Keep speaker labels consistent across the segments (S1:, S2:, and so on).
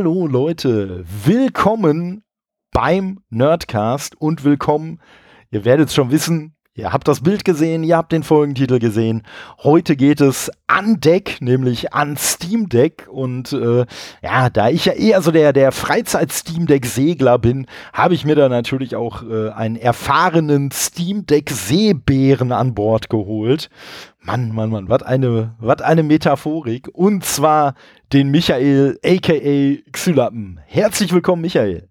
S1: Hallo Leute, willkommen beim Nerdcast und willkommen, ihr werdet es schon wissen, Ihr habt das Bild gesehen, ihr habt den Folgentitel gesehen. Heute geht es an Deck, nämlich an Steam Deck. Und äh, ja, da ich ja eher so der, der Freizeit-Steam Deck-Segler bin, habe ich mir da natürlich auch äh, einen erfahrenen Steam Deck-Seebären an Bord geholt. Mann, Mann, Mann, was eine, eine Metaphorik. Und zwar den Michael, aka Xylappen. Herzlich willkommen, Michael.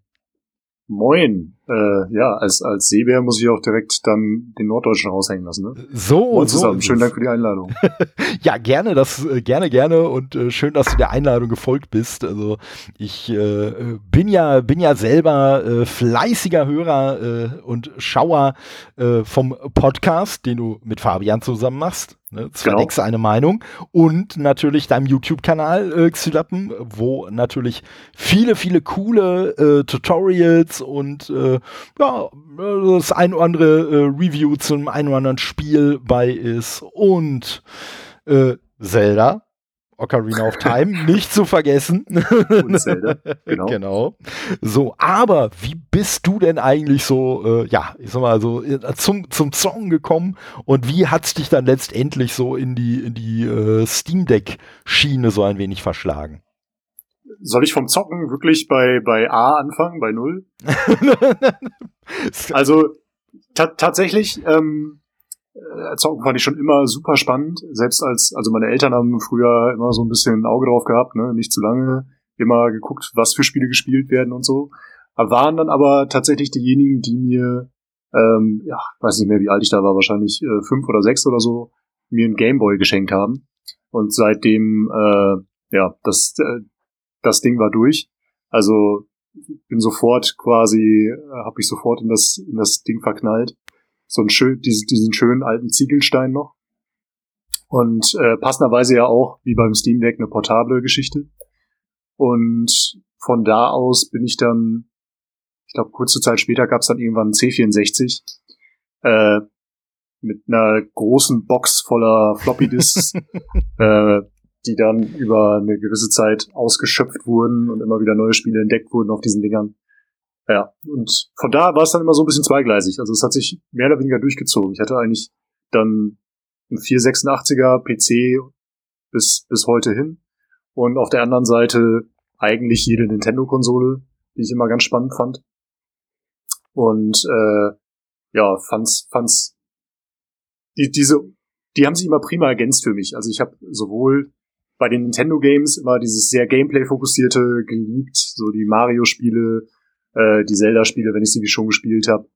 S2: Moin. Äh, ja, als, als Seebär muss ich auch direkt dann den Norddeutschen raushängen lassen. Ne?
S1: So,
S2: Moin zusammen. So Schönen Dank für die Einladung.
S1: ja, gerne, das äh, gerne, gerne und äh, schön, dass du der Einladung gefolgt bist. Also ich äh, bin ja bin ja selber äh, fleißiger Hörer äh, und Schauer äh, vom Podcast, den du mit Fabian zusammen machst. Ne, zwei genau. Decks eine Meinung. Und natürlich deinem YouTube-Kanal äh, Xylappen, wo natürlich viele, viele coole äh, Tutorials und äh, ja, das ein oder andere äh, Review zum ein oder anderen Spiel bei ist. Und äh, Zelda, Ocarina of Time, nicht zu vergessen. Und Zelda, genau. genau. So, aber wie bist du denn eigentlich so, äh, ja, ich sag mal so, äh, zum, zum Song gekommen und wie hat's dich dann letztendlich so in die, in die äh, Steam Deck-Schiene so ein wenig verschlagen?
S2: Soll ich vom Zocken wirklich bei, bei A anfangen, bei Null? also tatsächlich, ähm, äh, Zocken fand ich schon immer super spannend. Selbst als, also meine Eltern haben früher immer so ein bisschen ein Auge drauf gehabt, ne? nicht zu lange, immer geguckt, was für Spiele gespielt werden und so. Waren dann aber tatsächlich diejenigen, die mir, ähm, ja, weiß nicht mehr, wie alt ich da war, wahrscheinlich äh, fünf oder sechs oder so, mir ein Gameboy geschenkt haben. Und seitdem, äh, ja, das, äh, das Ding war durch. Also bin sofort quasi, äh, habe ich sofort in das, in das Ding verknallt so ein schön, diesen, diesen schönen alten Ziegelstein noch. Und äh, passenderweise ja auch, wie beim Steam Deck, eine portable Geschichte. Und von da aus bin ich dann, ich glaube, kurze Zeit später gab es dann irgendwann einen C64 äh, mit einer großen Box voller Floppy Disks, äh, die dann über eine gewisse Zeit ausgeschöpft wurden und immer wieder neue Spiele entdeckt wurden auf diesen Dingern. Ja, und von da war es dann immer so ein bisschen zweigleisig. Also es hat sich mehr oder weniger durchgezogen. Ich hatte eigentlich dann einen 486er PC bis, bis heute hin. Und auf der anderen Seite eigentlich jede Nintendo-Konsole, die ich immer ganz spannend fand. Und äh, ja, fand's, fand's die, diese, die haben sich immer prima ergänzt für mich. Also ich habe sowohl bei den Nintendo Games immer dieses sehr Gameplay-fokussierte geliebt, so die Mario-Spiele, äh, die Zelda-Spiele, wenn ich sie schon gespielt habe.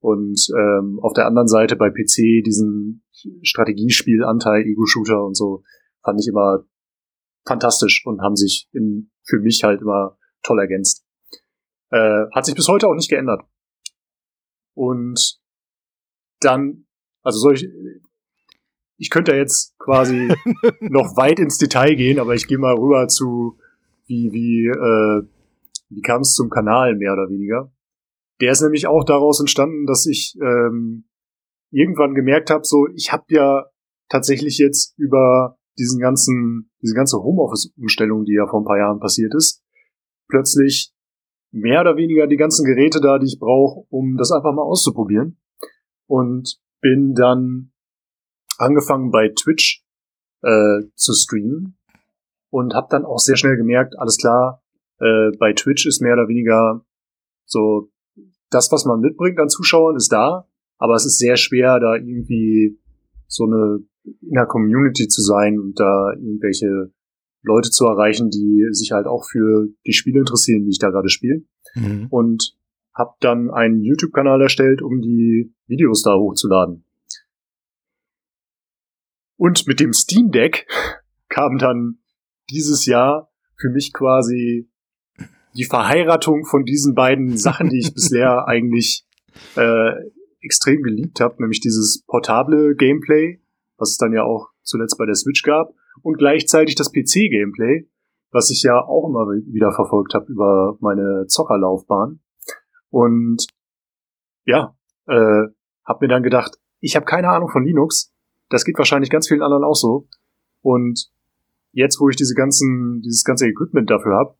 S2: Und ähm, auf der anderen Seite bei PC diesen Strategiespielanteil, Ego-Shooter und so, fand ich immer fantastisch und haben sich in, für mich halt immer toll ergänzt. Äh, hat sich bis heute auch nicht geändert. Und dann, also soll ich, ich könnte jetzt quasi noch weit ins Detail gehen, aber ich gehe mal rüber zu, wie, wie äh, wie kam es zum Kanal mehr oder weniger? Der ist nämlich auch daraus entstanden, dass ich ähm, irgendwann gemerkt habe, so ich habe ja tatsächlich jetzt über diesen ganzen, diese ganze Homeoffice-Umstellung, die ja vor ein paar Jahren passiert ist, plötzlich mehr oder weniger die ganzen Geräte da, die ich brauche, um das einfach mal auszuprobieren. Und bin dann angefangen bei Twitch äh, zu streamen und habe dann auch sehr schnell gemerkt, alles klar, äh, bei Twitch ist mehr oder weniger so, das, was man mitbringt an Zuschauern, ist da, aber es ist sehr schwer, da irgendwie so eine in der Community zu sein und da irgendwelche Leute zu erreichen, die sich halt auch für die Spiele interessieren, die ich da gerade spiele. Mhm. Und habe dann einen YouTube-Kanal erstellt, um die Videos da hochzuladen. Und mit dem Steam Deck kam dann dieses Jahr für mich quasi die Verheiratung von diesen beiden Sachen, die ich bisher eigentlich äh, extrem geliebt habe, nämlich dieses portable Gameplay, was es dann ja auch zuletzt bei der Switch gab, und gleichzeitig das PC-Gameplay, was ich ja auch immer wieder verfolgt habe über meine Zockerlaufbahn. Und ja, äh, habe mir dann gedacht, ich habe keine Ahnung von Linux. Das geht wahrscheinlich ganz vielen anderen auch so. Und jetzt, wo ich diese ganzen, dieses ganze Equipment dafür habe,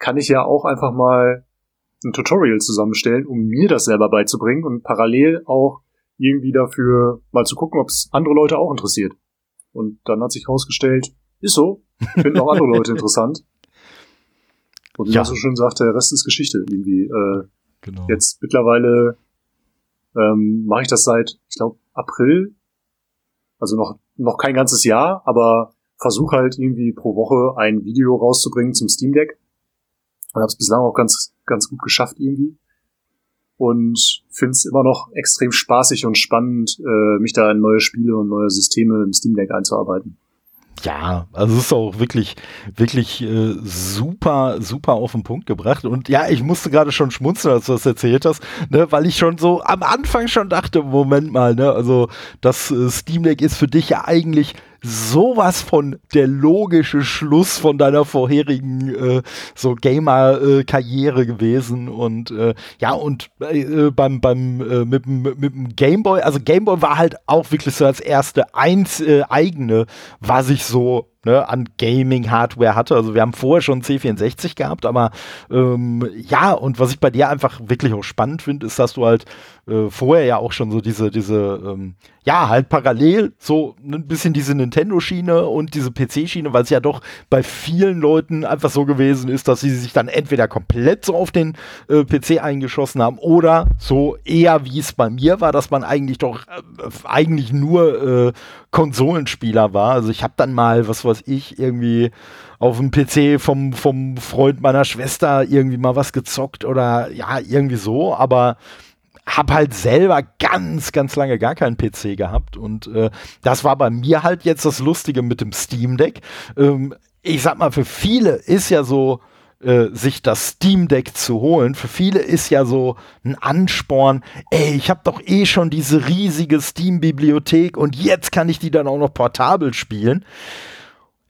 S2: kann ich ja auch einfach mal ein Tutorial zusammenstellen, um mir das selber beizubringen und parallel auch irgendwie dafür mal zu gucken, ob es andere Leute auch interessiert. Und dann hat sich herausgestellt, ist so, finden auch andere Leute interessant. Und wie ja. man so schön sagt, der Rest ist Geschichte irgendwie. Äh, genau. Jetzt mittlerweile ähm, mache ich das seit, ich glaube, April. Also noch, noch kein ganzes Jahr, aber versuche halt irgendwie pro Woche ein Video rauszubringen zum Steam Deck. Und habe es bislang auch ganz, ganz gut geschafft irgendwie. Und finde es immer noch extrem spaßig und spannend, äh, mich da in neue Spiele und neue Systeme im Steam Deck einzuarbeiten.
S1: Ja, also es ist auch wirklich, wirklich äh, super, super auf den Punkt gebracht. Und ja, ich musste gerade schon schmunzeln, als du das erzählt hast, ne, weil ich schon so am Anfang schon dachte, Moment mal, ne, also das äh, Steam Deck ist für dich ja eigentlich sowas von der logische Schluss von deiner vorherigen äh, so Gamer-Karriere gewesen und äh, ja und äh, beim beim äh, mit, mit dem Gameboy, also Gameboy war halt auch wirklich so als erste eins äh, eigene, was ich so ne, an Gaming-Hardware hatte. Also wir haben vorher schon C64 gehabt, aber ähm, ja, und was ich bei dir einfach wirklich auch spannend finde, ist, dass du halt äh, vorher ja auch schon so diese, diese, ähm, ja, halt parallel so ein bisschen diese Nintendo-Schiene und diese PC-Schiene, weil es ja doch bei vielen Leuten einfach so gewesen ist, dass sie sich dann entweder komplett so auf den äh, PC eingeschossen haben oder so eher wie es bei mir war, dass man eigentlich doch äh, eigentlich nur äh, Konsolenspieler war. Also ich habe dann mal, was weiß ich, irgendwie auf dem PC vom, vom Freund meiner Schwester irgendwie mal was gezockt oder ja, irgendwie so, aber habe halt selber ganz, ganz lange gar keinen PC gehabt und äh, das war bei mir halt jetzt das Lustige mit dem Steam Deck. Ähm, ich sag mal, für viele ist ja so, äh, sich das Steam Deck zu holen. Für viele ist ja so ein Ansporn, ey, ich habe doch eh schon diese riesige Steam-Bibliothek und jetzt kann ich die dann auch noch portabel spielen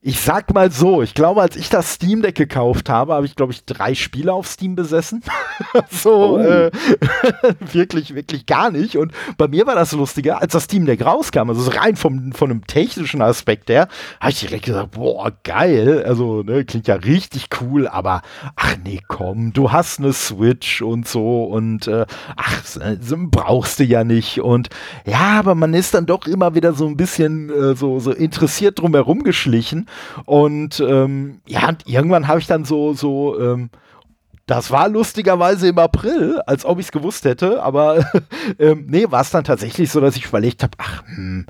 S1: ich sag mal so, ich glaube, als ich das Steam Deck gekauft habe, habe ich, glaube ich, drei Spiele auf Steam besessen. so, oh. äh, wirklich, wirklich gar nicht. Und bei mir war das Lustige, als das Steam Deck rauskam, also rein vom, von einem technischen Aspekt her, habe ich direkt gesagt, boah, geil. Also, ne, klingt ja richtig cool, aber ach nee, komm, du hast eine Switch und so und äh, ach, brauchst du ja nicht. Und ja, aber man ist dann doch immer wieder so ein bisschen äh, so, so interessiert drum herum geschlichen. Und ähm, ja, und irgendwann habe ich dann so, so, ähm, das war lustigerweise im April, als ob ich es gewusst hätte, aber ähm, nee, war es dann tatsächlich so, dass ich überlegt habe, ach, hm,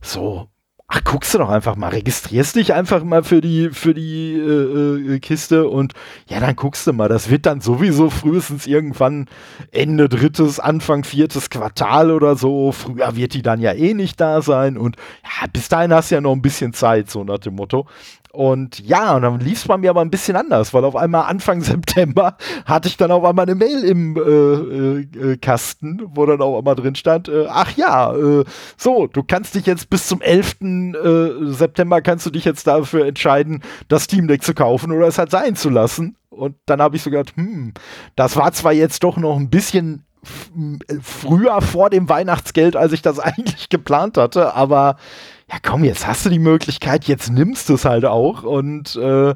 S1: so, ach, guckst du doch einfach mal, registrierst dich einfach mal für die, für die äh, äh, Kiste und ja, dann guckst du mal. Das wird dann sowieso frühestens irgendwann Ende drittes, Anfang viertes Quartal oder so. Früher wird die dann ja eh nicht da sein und ja, bis dahin hast du ja noch ein bisschen Zeit, so nach dem Motto. Und ja, und dann lief es bei mir aber ein bisschen anders, weil auf einmal Anfang September hatte ich dann auf einmal eine Mail im äh, äh, äh, Kasten, wo dann auch einmal drin stand, äh, ach ja, äh, so, du kannst dich jetzt bis zum 11. Äh, September kannst du dich jetzt dafür entscheiden, das Steam Deck zu kaufen oder es halt sein zu lassen. Und dann habe ich so gedacht, hm, das war zwar jetzt doch noch ein bisschen früher vor dem Weihnachtsgeld, als ich das eigentlich geplant hatte, aber ja komm, jetzt hast du die Möglichkeit, jetzt nimmst du es halt auch und äh,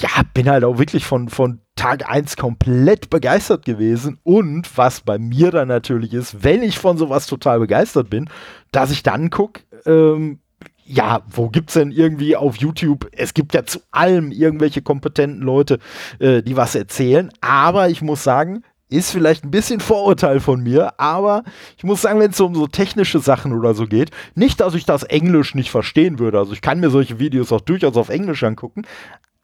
S1: ja, bin halt auch wirklich von, von Tag 1 komplett begeistert gewesen. Und was bei mir dann natürlich ist, wenn ich von sowas total begeistert bin, dass ich dann gucke, ähm, ja, wo gibt's denn irgendwie auf YouTube? Es gibt ja zu allem irgendwelche kompetenten Leute, äh, die was erzählen. Aber ich muss sagen, ist vielleicht ein bisschen Vorurteil von mir, aber ich muss sagen, wenn es um so technische Sachen oder so geht, nicht, dass ich das Englisch nicht verstehen würde. Also ich kann mir solche Videos auch durchaus auf Englisch angucken,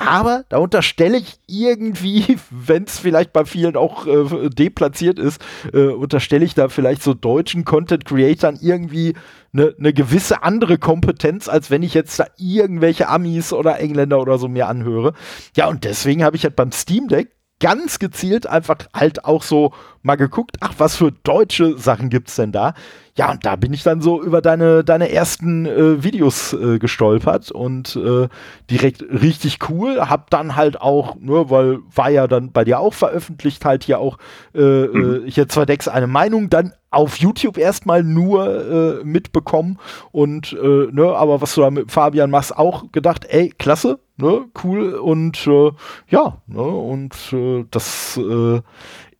S1: aber da unterstelle ich irgendwie, wenn es vielleicht bei vielen auch äh, deplatziert ist, äh, unterstelle ich da vielleicht so deutschen Content-Creatern irgendwie eine ne gewisse andere Kompetenz, als wenn ich jetzt da irgendwelche Amis oder Engländer oder so mir anhöre. Ja, und deswegen habe ich halt beim Steam Deck ganz gezielt einfach halt auch so mal geguckt, ach, was für deutsche Sachen gibt's denn da? Ja, und da bin ich dann so über deine, deine ersten äh, Videos äh, gestolpert und äh, direkt richtig cool. Hab dann halt auch, nur ne, weil war ja dann bei dir auch veröffentlicht, halt hier auch äh, mhm. hier zwei Decks eine Meinung, dann auf YouTube erstmal nur äh, mitbekommen und äh, ne, aber was du da mit Fabian machst, auch gedacht, ey, klasse, ne, cool und äh, ja, ne, und äh, das äh,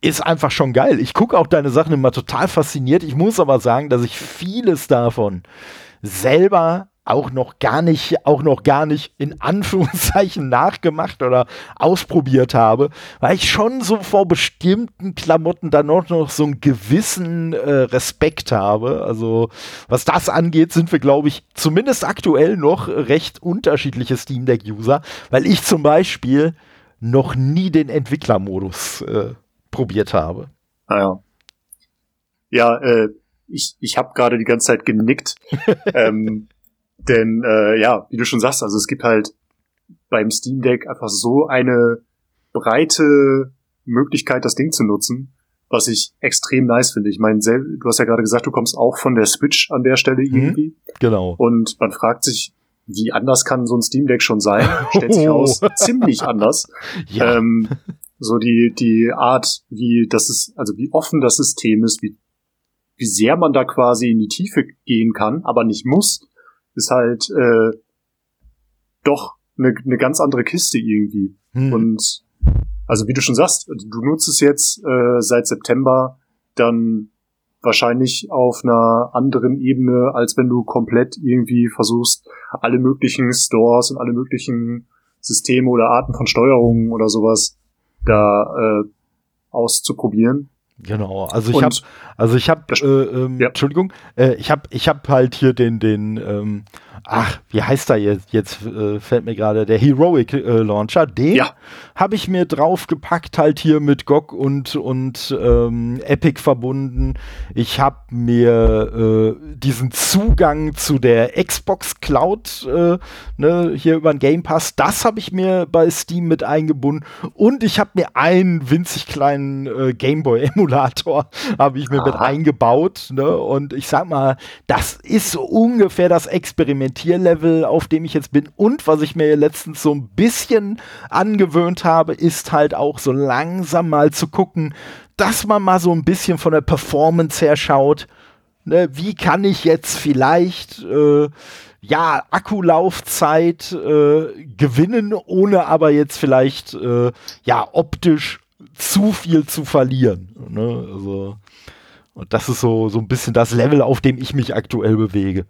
S1: ist einfach schon geil. Ich gucke auch deine Sachen immer total fasziniert. Ich muss aber sagen, dass ich vieles davon selber auch noch gar nicht, auch noch gar nicht in Anführungszeichen nachgemacht oder ausprobiert habe, weil ich schon so vor bestimmten Klamotten dann auch noch so einen gewissen äh, Respekt habe. Also was das angeht, sind wir, glaube ich, zumindest aktuell noch recht unterschiedliche Steam Deck-User, weil ich zum Beispiel noch nie den Entwicklermodus äh, probiert habe.
S2: Ah ja. Ja, äh, ich, ich habe gerade die ganze Zeit genickt. ähm, denn äh, ja, wie du schon sagst, also es gibt halt beim Steam Deck einfach so eine breite Möglichkeit, das Ding zu nutzen, was ich extrem nice finde. Ich meine, du hast ja gerade gesagt, du kommst auch von der Switch an der Stelle mhm, irgendwie.
S1: Genau.
S2: Und man fragt sich, wie anders kann so ein Steam Deck schon sein? Stellt sich aus, ziemlich anders. Ja. Ähm, so die, die Art, wie das ist, also wie offen das System ist, wie, wie sehr man da quasi in die Tiefe gehen kann, aber nicht muss, ist halt äh, doch eine, eine ganz andere Kiste irgendwie. Hm. Und also wie du schon sagst, du nutzt es jetzt äh, seit September dann wahrscheinlich auf einer anderen Ebene, als wenn du komplett irgendwie versuchst, alle möglichen Stores und alle möglichen Systeme oder Arten von Steuerungen oder sowas da äh, auszuprobieren.
S1: Genau, also ich habe, also ich habe, äh, ähm, ja. Entschuldigung, äh, ich habe, ich habe halt hier den, den, ähm, ach, wie heißt er jetzt? Jetzt äh, fällt mir gerade der Heroic äh, Launcher. Den ja. habe ich mir draufgepackt, halt hier mit GOG und, und ähm, Epic verbunden. Ich habe mir äh, diesen Zugang zu der Xbox Cloud äh, ne, hier über den Game Pass, das habe ich mir bei Steam mit eingebunden. Und ich habe mir einen winzig kleinen äh, Gameboy Emulator habe ich mir Aha. mit eingebaut. Ne? Und ich sag mal, das ist so ungefähr das Experiment Experimentierlevel, auf dem ich jetzt bin. Und was ich mir letztens so ein bisschen angewöhnt habe, ist halt auch so langsam mal zu gucken, dass man mal so ein bisschen von der Performance her schaut. Ne, wie kann ich jetzt vielleicht äh, ja Akkulaufzeit äh, gewinnen, ohne aber jetzt vielleicht äh, ja optisch zu viel zu verlieren. Ne? Also, und das ist so, so ein bisschen das Level, auf dem ich mich aktuell bewege.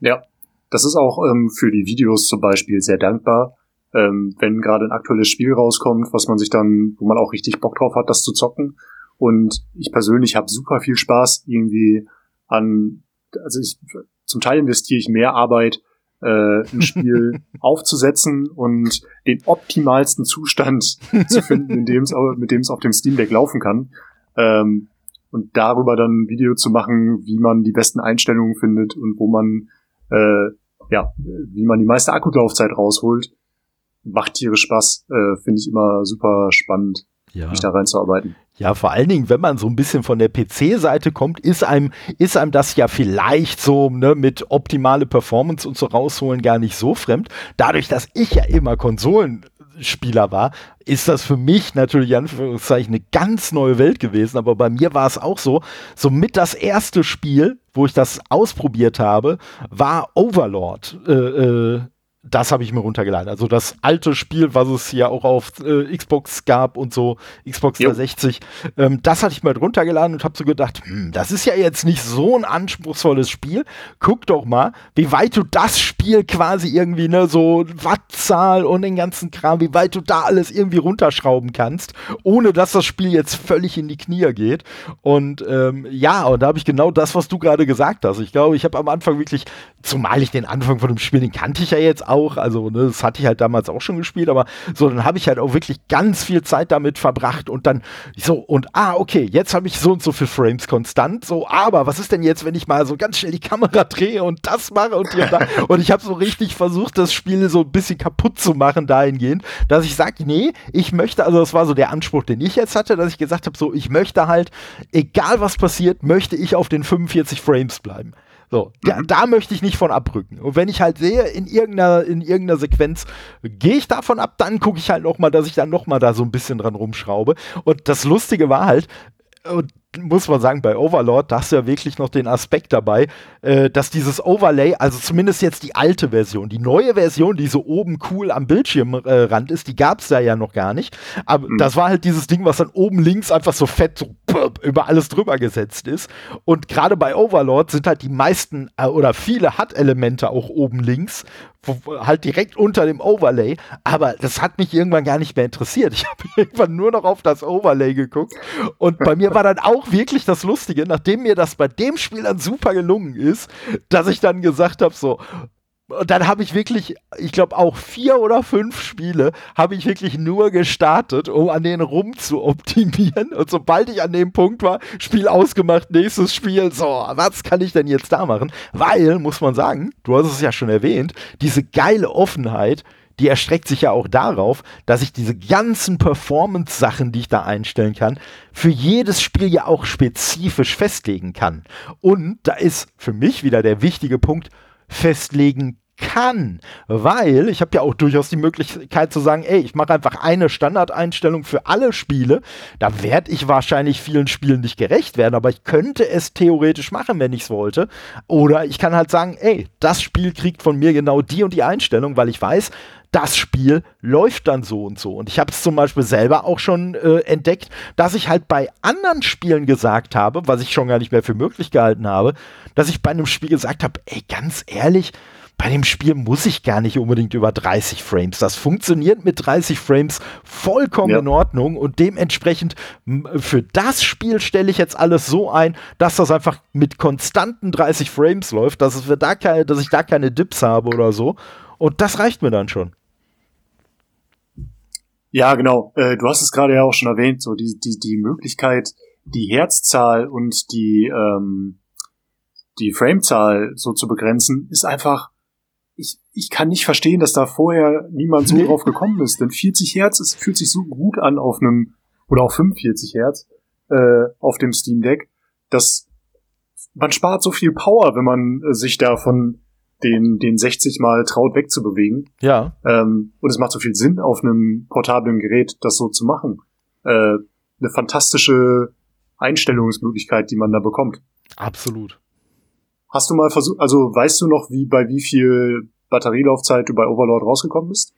S2: Ja, das ist auch ähm, für die Videos zum Beispiel sehr dankbar, ähm, wenn gerade ein aktuelles Spiel rauskommt, was man sich dann, wo man auch richtig Bock drauf hat, das zu zocken. Und ich persönlich habe super viel Spaß irgendwie an, also ich zum Teil investiere ich mehr Arbeit, äh, ein Spiel aufzusetzen und den optimalsten Zustand zu finden, in dem es, mit dem es auf dem Steam Deck laufen kann. Ähm, und darüber dann ein Video zu machen, wie man die besten Einstellungen findet und wo man äh, ja, wie man die meiste Akkulaufzeit rausholt, macht tierisch Spaß. Äh, Finde ich immer super spannend, ja. mich da reinzuarbeiten.
S1: Ja, vor allen Dingen, wenn man so ein bisschen von der PC-Seite kommt, ist einem, ist einem das ja vielleicht so ne, mit optimale Performance und so rausholen gar nicht so fremd. Dadurch, dass ich ja immer Konsolen Spieler war, ist das für mich natürlich Anführungszeichen eine ganz neue Welt gewesen. Aber bei mir war es auch so, so mit das erste Spiel, wo ich das ausprobiert habe, war Overlord. Äh, äh, das habe ich mir runtergeladen. Also das alte Spiel, was es ja auch auf äh, Xbox gab und so, Xbox 360, ähm, das hatte ich mal runtergeladen und habe so gedacht, hm, das ist ja jetzt nicht so ein anspruchsvolles Spiel. Guck doch mal, wie weit du das Spiel quasi irgendwie, ne, so Wattzahl und den ganzen Kram, wie weit du da alles irgendwie runterschrauben kannst, ohne dass das Spiel jetzt völlig in die Knie geht. Und ähm, ja, und da habe ich genau das, was du gerade gesagt hast. Ich glaube, ich habe am Anfang wirklich, zumal ich den Anfang von dem Spiel, den kannte ich ja jetzt auch, auch, also ne, das hatte ich halt damals auch schon gespielt, aber so, dann habe ich halt auch wirklich ganz viel Zeit damit verbracht und dann so, und ah, okay, jetzt habe ich so und so viel Frames konstant, so, aber was ist denn jetzt, wenn ich mal so ganz schnell die Kamera drehe und das mache und hier und da und ich habe so richtig versucht, das Spiel so ein bisschen kaputt zu machen dahingehend, dass ich sage, nee, ich möchte, also das war so der Anspruch, den ich jetzt hatte, dass ich gesagt habe, so, ich möchte halt, egal was passiert, möchte ich auf den 45 Frames bleiben. So, da, mhm. da, möchte ich nicht von abrücken. Und wenn ich halt sehe, in irgendeiner, in irgendeiner Sequenz gehe ich davon ab, dann gucke ich halt nochmal, dass ich dann nochmal da so ein bisschen dran rumschraube. Und das Lustige war halt, und muss man sagen, bei Overlord, da hast du ja wirklich noch den Aspekt dabei, äh, dass dieses Overlay, also zumindest jetzt die alte Version, die neue Version, die so oben cool am Bildschirmrand äh, ist, die gab es da ja noch gar nicht. Aber mhm. das war halt dieses Ding, was dann oben links einfach so fett so über alles drüber gesetzt ist. Und gerade bei Overlord sind halt die meisten äh, oder viele HUD-Elemente auch oben links, halt direkt unter dem Overlay. Aber das hat mich irgendwann gar nicht mehr interessiert. Ich habe irgendwann nur noch auf das Overlay geguckt. Und bei mir war dann auch wirklich das Lustige, nachdem mir das bei dem Spiel dann super gelungen ist, dass ich dann gesagt habe, so, und dann habe ich wirklich, ich glaube auch vier oder fünf Spiele habe ich wirklich nur gestartet, um an denen rum zu optimieren. Und sobald ich an dem Punkt war, Spiel ausgemacht, nächstes Spiel, so, was kann ich denn jetzt da machen? Weil, muss man sagen, du hast es ja schon erwähnt, diese geile Offenheit, die erstreckt sich ja auch darauf, dass ich diese ganzen Performance-Sachen, die ich da einstellen kann, für jedes Spiel ja auch spezifisch festlegen kann. Und da ist für mich wieder der wichtige Punkt, festlegen kann, weil ich habe ja auch durchaus die Möglichkeit zu sagen, ey, ich mache einfach eine Standardeinstellung für alle Spiele. Da werde ich wahrscheinlich vielen Spielen nicht gerecht werden, aber ich könnte es theoretisch machen, wenn ich es wollte. Oder ich kann halt sagen, ey, das Spiel kriegt von mir genau die und die Einstellung, weil ich weiß, das Spiel läuft dann so und so. Und ich habe es zum Beispiel selber auch schon äh, entdeckt, dass ich halt bei anderen Spielen gesagt habe, was ich schon gar nicht mehr für möglich gehalten habe, dass ich bei einem Spiel gesagt habe, ey, ganz ehrlich, bei dem Spiel muss ich gar nicht unbedingt über 30 Frames. Das funktioniert mit 30 Frames vollkommen ja. in Ordnung und dementsprechend für das Spiel stelle ich jetzt alles so ein, dass das einfach mit konstanten 30 Frames läuft, dass, es da keine, dass ich da keine Dips habe oder so. Und das reicht mir dann schon.
S2: Ja, genau. Äh, du hast es gerade ja auch schon erwähnt, so die, die, die Möglichkeit, die Herzzahl und die, ähm, die Framezahl so zu begrenzen, ist einfach ich, ich kann nicht verstehen, dass da vorher niemand so nee. drauf gekommen ist. Denn 40 Hertz, es fühlt sich so gut an auf einem, oder auch 45 Hertz, äh, auf dem Steam Deck, dass man spart so viel Power, wenn man äh, sich da von den, den 60 mal traut wegzubewegen.
S1: Ja.
S2: Ähm, und es macht so viel Sinn, auf einem portablen Gerät das so zu machen. Äh, eine fantastische Einstellungsmöglichkeit, die man da bekommt.
S1: Absolut.
S2: Hast du mal versucht, also weißt du noch, wie bei wie viel Batterielaufzeit du bei Overlord rausgekommen bist?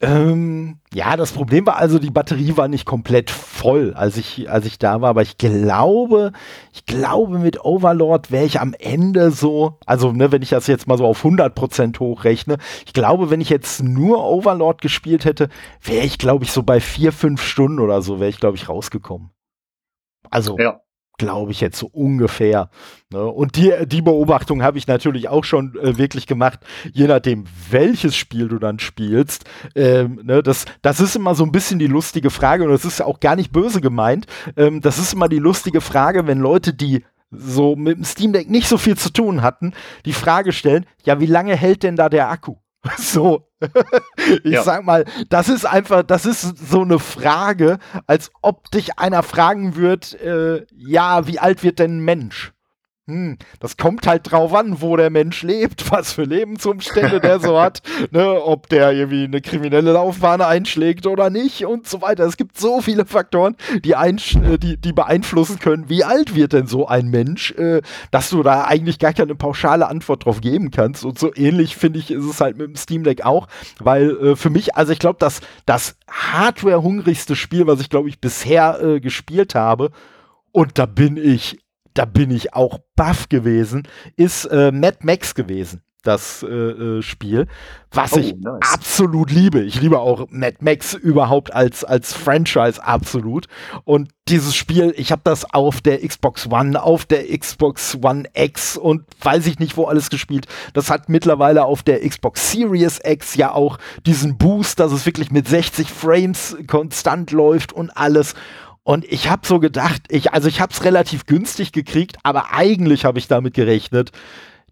S1: Ähm, ja, das Problem war also, die Batterie war nicht komplett voll, als ich, als ich da war, aber ich glaube, ich glaube, mit Overlord wäre ich am Ende so, also, ne, wenn ich das jetzt mal so auf 100% hochrechne, ich glaube, wenn ich jetzt nur Overlord gespielt hätte, wäre ich, glaube ich, so bei vier, fünf Stunden oder so, wäre ich, glaube ich, rausgekommen. Also, ja glaube ich jetzt so ungefähr. Ne? Und die, die Beobachtung habe ich natürlich auch schon äh, wirklich gemacht, je nachdem, welches Spiel du dann spielst. Ähm, ne? das, das ist immer so ein bisschen die lustige Frage und das ist auch gar nicht böse gemeint. Ähm, das ist immer die lustige Frage, wenn Leute, die so mit dem Steam Deck nicht so viel zu tun hatten, die Frage stellen, ja, wie lange hält denn da der Akku? So, ich ja. sag mal, das ist einfach, das ist so eine Frage, als ob dich einer fragen wird, äh, ja, wie alt wird denn ein Mensch? Hm, das kommt halt drauf an, wo der Mensch lebt, was für Lebensumstände der so hat, ne, ob der irgendwie eine kriminelle Laufbahn einschlägt oder nicht und so weiter. Es gibt so viele Faktoren, die, äh, die, die beeinflussen können, wie alt wird denn so ein Mensch, äh, dass du da eigentlich gar keine pauschale Antwort drauf geben kannst. Und so ähnlich finde ich, ist es halt mit dem Steam Deck auch, weil äh, für mich, also ich glaube, dass das hardware-hungrigste Spiel, was ich glaube ich bisher äh, gespielt habe, und da bin ich da bin ich auch baff gewesen, ist äh, Mad Max gewesen. das äh, äh, Spiel, was oh, ich nice. absolut liebe. Ich liebe auch Mad Max überhaupt als, als Franchise absolut. Und dieses Spiel, ich habe das auf der Xbox One, auf der Xbox One X und weiß ich nicht wo alles gespielt. Das hat mittlerweile auf der Xbox Series X ja auch diesen Boost, dass es wirklich mit 60 Frames konstant läuft und alles. Und ich habe so gedacht, ich, also ich habe es relativ günstig gekriegt, aber eigentlich habe ich damit gerechnet,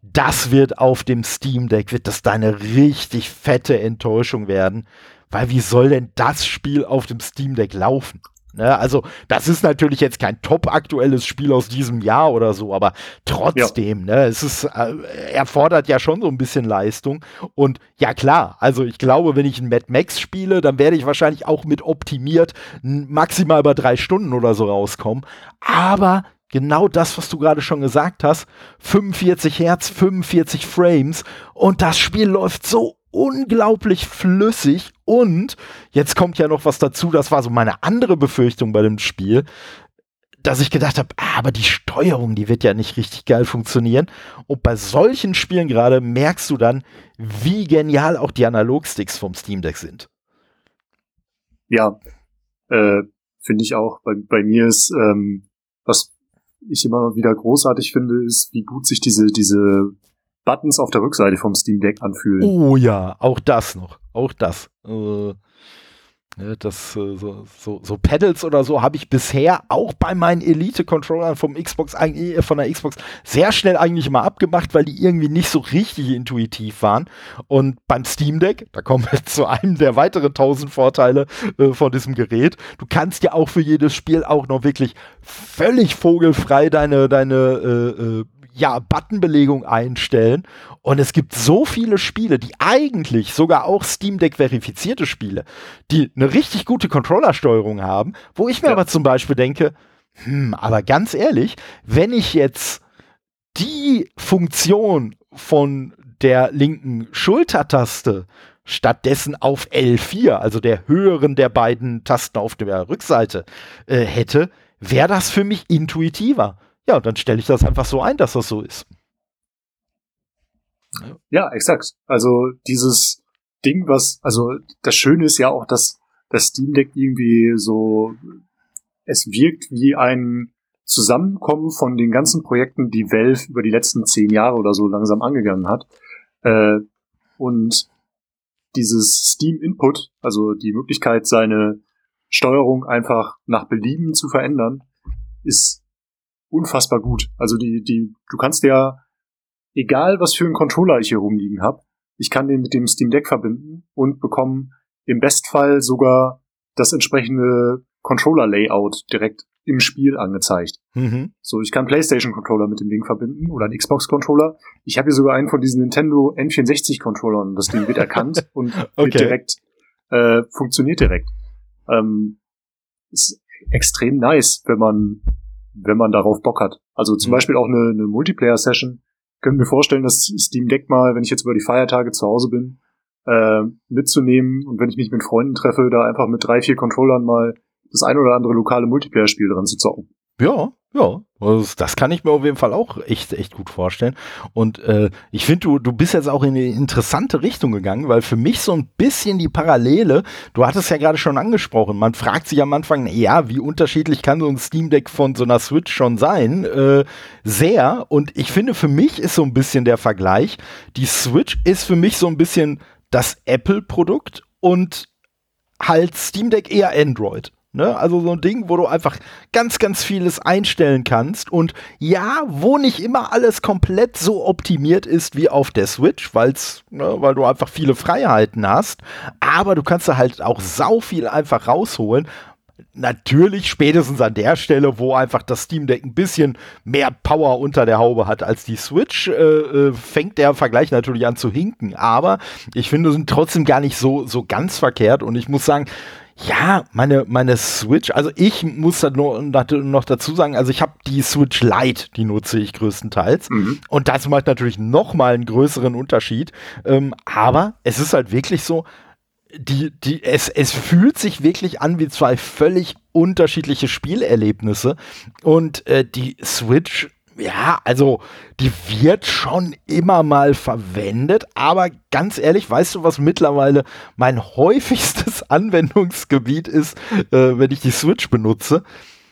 S1: das wird auf dem Steam Deck, wird das deine richtig fette Enttäuschung werden. Weil wie soll denn das Spiel auf dem Steam Deck laufen? Ne, also, das ist natürlich jetzt kein top aktuelles Spiel aus diesem Jahr oder so, aber trotzdem, ja. ne, es ist, äh, erfordert ja schon so ein bisschen Leistung. Und ja, klar, also ich glaube, wenn ich ein Mad Max spiele, dann werde ich wahrscheinlich auch mit optimiert maximal über drei Stunden oder so rauskommen. Aber genau das, was du gerade schon gesagt hast. 45 Hertz, 45 Frames und das Spiel läuft so unglaublich flüssig und jetzt kommt ja noch was dazu, das war so meine andere Befürchtung bei dem Spiel, dass ich gedacht habe, ah, aber die Steuerung, die wird ja nicht richtig geil funktionieren. Und bei solchen Spielen gerade merkst du dann, wie genial auch die Analogsticks vom Steam Deck sind.
S2: Ja, äh, finde ich auch. Bei, bei mir ist, ähm, was ich immer wieder großartig finde, ist, wie gut sich diese, diese Buttons auf der Rückseite vom Steam Deck anfühlen.
S1: Oh ja, auch das noch. Auch das. Äh, das äh, so, so, so Pedals oder so habe ich bisher auch bei meinen Elite-Controllern vom Xbox äh, von der Xbox sehr schnell eigentlich mal abgemacht, weil die irgendwie nicht so richtig intuitiv waren. Und beim Steam Deck, da kommen wir zu einem der weiteren tausend Vorteile äh, von diesem Gerät. Du kannst ja auch für jedes Spiel auch noch wirklich völlig vogelfrei deine, deine äh, äh ja, Buttonbelegung einstellen. Und es gibt so viele Spiele, die eigentlich sogar auch Steam Deck verifizierte Spiele, die eine richtig gute Controllersteuerung haben, wo ich mir ja. aber zum Beispiel denke, hm, aber ganz ehrlich, wenn ich jetzt die Funktion von der linken Schultertaste stattdessen auf L4, also der höheren der beiden Tasten auf der Rückseite, äh, hätte, wäre das für mich intuitiver. Ja, dann stelle ich das einfach so ein, dass das so ist.
S2: Ja, exakt. Also dieses Ding, was, also das Schöne ist ja auch, dass das Steam Deck irgendwie so, es wirkt wie ein Zusammenkommen von den ganzen Projekten, die Valve über die letzten zehn Jahre oder so langsam angegangen hat. Äh, und dieses Steam Input, also die Möglichkeit, seine Steuerung einfach nach Belieben zu verändern, ist unfassbar gut. Also die, die, du kannst ja, egal was für einen Controller ich hier rumliegen habe, ich kann den mit dem Steam Deck verbinden und bekomme im Bestfall sogar das entsprechende Controller-Layout direkt im Spiel angezeigt. Mhm. So, ich kann PlayStation-Controller mit dem Ding verbinden oder einen Xbox-Controller. Ich habe hier sogar einen von diesen Nintendo N64-Controllern. Das Ding wird erkannt und okay. wird direkt äh, funktioniert direkt. Ähm, ist extrem nice, wenn man wenn man darauf Bock hat. Also zum mhm. Beispiel auch eine, eine Multiplayer-Session. Können wir vorstellen, dass Steam Deck mal, wenn ich jetzt über die Feiertage zu Hause bin, äh, mitzunehmen und wenn ich mich mit Freunden treffe, da einfach mit drei, vier Controllern mal das ein oder andere lokale Multiplayer-Spiel dran zu zocken.
S1: Ja, ja, das kann ich mir auf jeden Fall auch echt, echt gut vorstellen. Und äh, ich finde, du, du bist jetzt auch in eine interessante Richtung gegangen, weil für mich so ein bisschen die Parallele, du hattest ja gerade schon angesprochen, man fragt sich am Anfang, ja, wie unterschiedlich kann so ein Steam Deck von so einer Switch schon sein? Äh, sehr. Und ich finde, für mich ist so ein bisschen der Vergleich, die Switch ist für mich so ein bisschen das Apple-Produkt und halt Steam Deck eher Android. Ne? Also so ein Ding, wo du einfach ganz, ganz vieles einstellen kannst. Und ja, wo nicht immer alles komplett so optimiert ist wie auf der Switch, weil's, ne, weil du einfach viele Freiheiten hast. Aber du kannst da halt auch sau viel einfach rausholen. Natürlich spätestens an der Stelle, wo einfach das Steam Deck ein bisschen mehr Power unter der Haube hat als die Switch, äh, äh, fängt der Vergleich natürlich an zu hinken. Aber ich finde, sind trotzdem gar nicht so, so ganz verkehrt. Und ich muss sagen, ja, meine, meine Switch, also ich muss da nur, noch dazu sagen, also ich habe die Switch Lite, die nutze ich größtenteils. Mhm. Und das macht natürlich noch mal einen größeren Unterschied. Ähm, aber es ist halt wirklich so, die, die, es, es fühlt sich wirklich an wie zwei völlig unterschiedliche Spielerlebnisse. Und äh, die Switch Ja, also die wird schon immer mal verwendet, aber ganz ehrlich, weißt du, was mittlerweile mein häufigstes Anwendungsgebiet ist, äh, wenn ich die Switch benutze?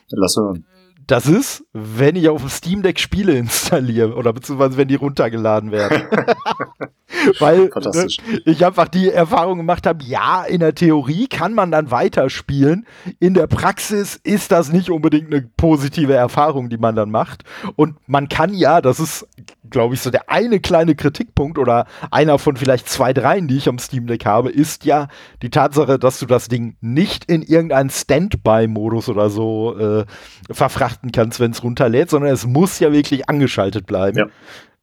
S2: Lass hören.
S1: Das ist, wenn ich auf dem Steam Deck Spiele installiere oder beziehungsweise wenn die runtergeladen werden. Weil ne, ich einfach die Erfahrung gemacht habe, ja, in der Theorie kann man dann weiterspielen. In der Praxis ist das nicht unbedingt eine positive Erfahrung, die man dann macht. Und man kann ja, das ist, glaube ich, so der eine kleine Kritikpunkt oder einer von vielleicht zwei, dreien, die ich am Steam Deck habe, ist ja die Tatsache, dass du das Ding nicht in irgendeinen Standby-Modus oder so äh, verfrachten kannst, wenn es runterlädt, sondern es muss ja wirklich angeschaltet bleiben. Ja.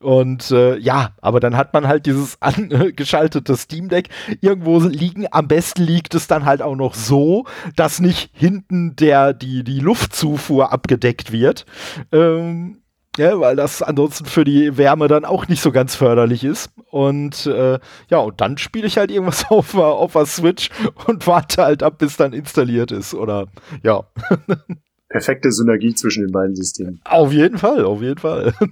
S1: Und äh, ja, aber dann hat man halt dieses angeschaltete Steam Deck irgendwo liegen. Am besten liegt es dann halt auch noch so, dass nicht hinten der, die, die Luftzufuhr abgedeckt wird. Ähm, ja, weil das ansonsten für die Wärme dann auch nicht so ganz förderlich ist. Und äh, ja, und dann spiele ich halt irgendwas auf, auf der Switch und warte halt ab, bis dann installiert ist. Oder ja.
S2: Perfekte Synergie zwischen den beiden Systemen.
S1: Auf jeden Fall, auf jeden Fall.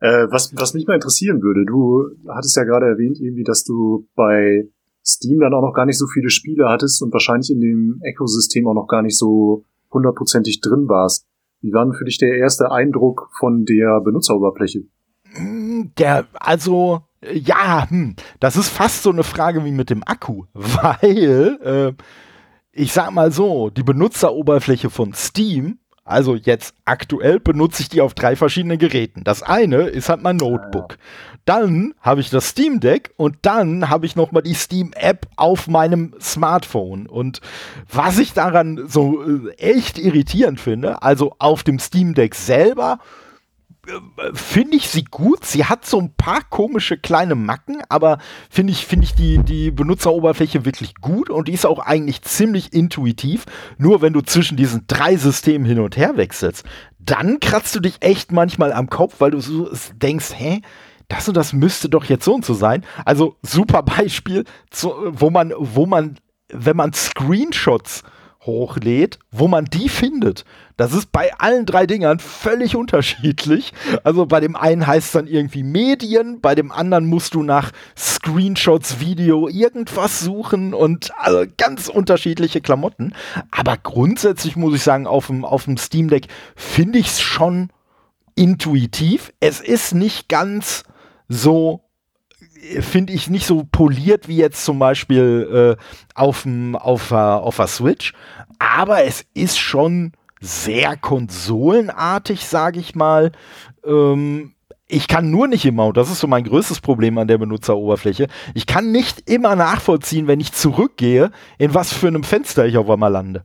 S2: Äh, was, was mich mal interessieren würde, du hattest ja gerade erwähnt, irgendwie, dass du bei Steam dann auch noch gar nicht so viele Spiele hattest und wahrscheinlich in dem Ecosystem auch noch gar nicht so hundertprozentig drin warst. Wie war denn für dich der erste Eindruck von der Benutzeroberfläche?
S1: Hm, der, also, ja, hm, das ist fast so eine Frage wie mit dem Akku, weil, äh, ich sag mal so, die Benutzeroberfläche von Steam also jetzt aktuell benutze ich die auf drei verschiedenen Geräten. Das eine ist halt mein Notebook. Dann habe ich das Steam Deck und dann habe ich noch mal die Steam App auf meinem Smartphone. Und was ich daran so äh, echt irritierend finde, also auf dem Steam Deck selber finde ich sie gut. Sie hat so ein paar komische kleine Macken, aber finde ich, finde ich die, die Benutzeroberfläche wirklich gut und die ist auch eigentlich ziemlich intuitiv. Nur wenn du zwischen diesen drei Systemen hin und her wechselst, dann kratzt du dich echt manchmal am Kopf, weil du so denkst, hä? Das und das müsste doch jetzt so und so sein. Also super Beispiel, wo man, wo man, wenn man Screenshots hochlädt, wo man die findet. Das ist bei allen drei Dingern völlig unterschiedlich. Also bei dem einen heißt es dann irgendwie Medien, bei dem anderen musst du nach Screenshots, Video, irgendwas suchen und also ganz unterschiedliche Klamotten. Aber grundsätzlich muss ich sagen, auf dem, auf dem Steam Deck finde ich es schon intuitiv. Es ist nicht ganz so finde ich nicht so poliert wie jetzt zum Beispiel äh, auf, auf, auf der Switch, aber es ist schon sehr konsolenartig, sage ich mal. Ähm, ich kann nur nicht immer, und das ist so mein größtes Problem an der Benutzeroberfläche, ich kann nicht immer nachvollziehen, wenn ich zurückgehe, in was für einem Fenster ich auf einmal lande.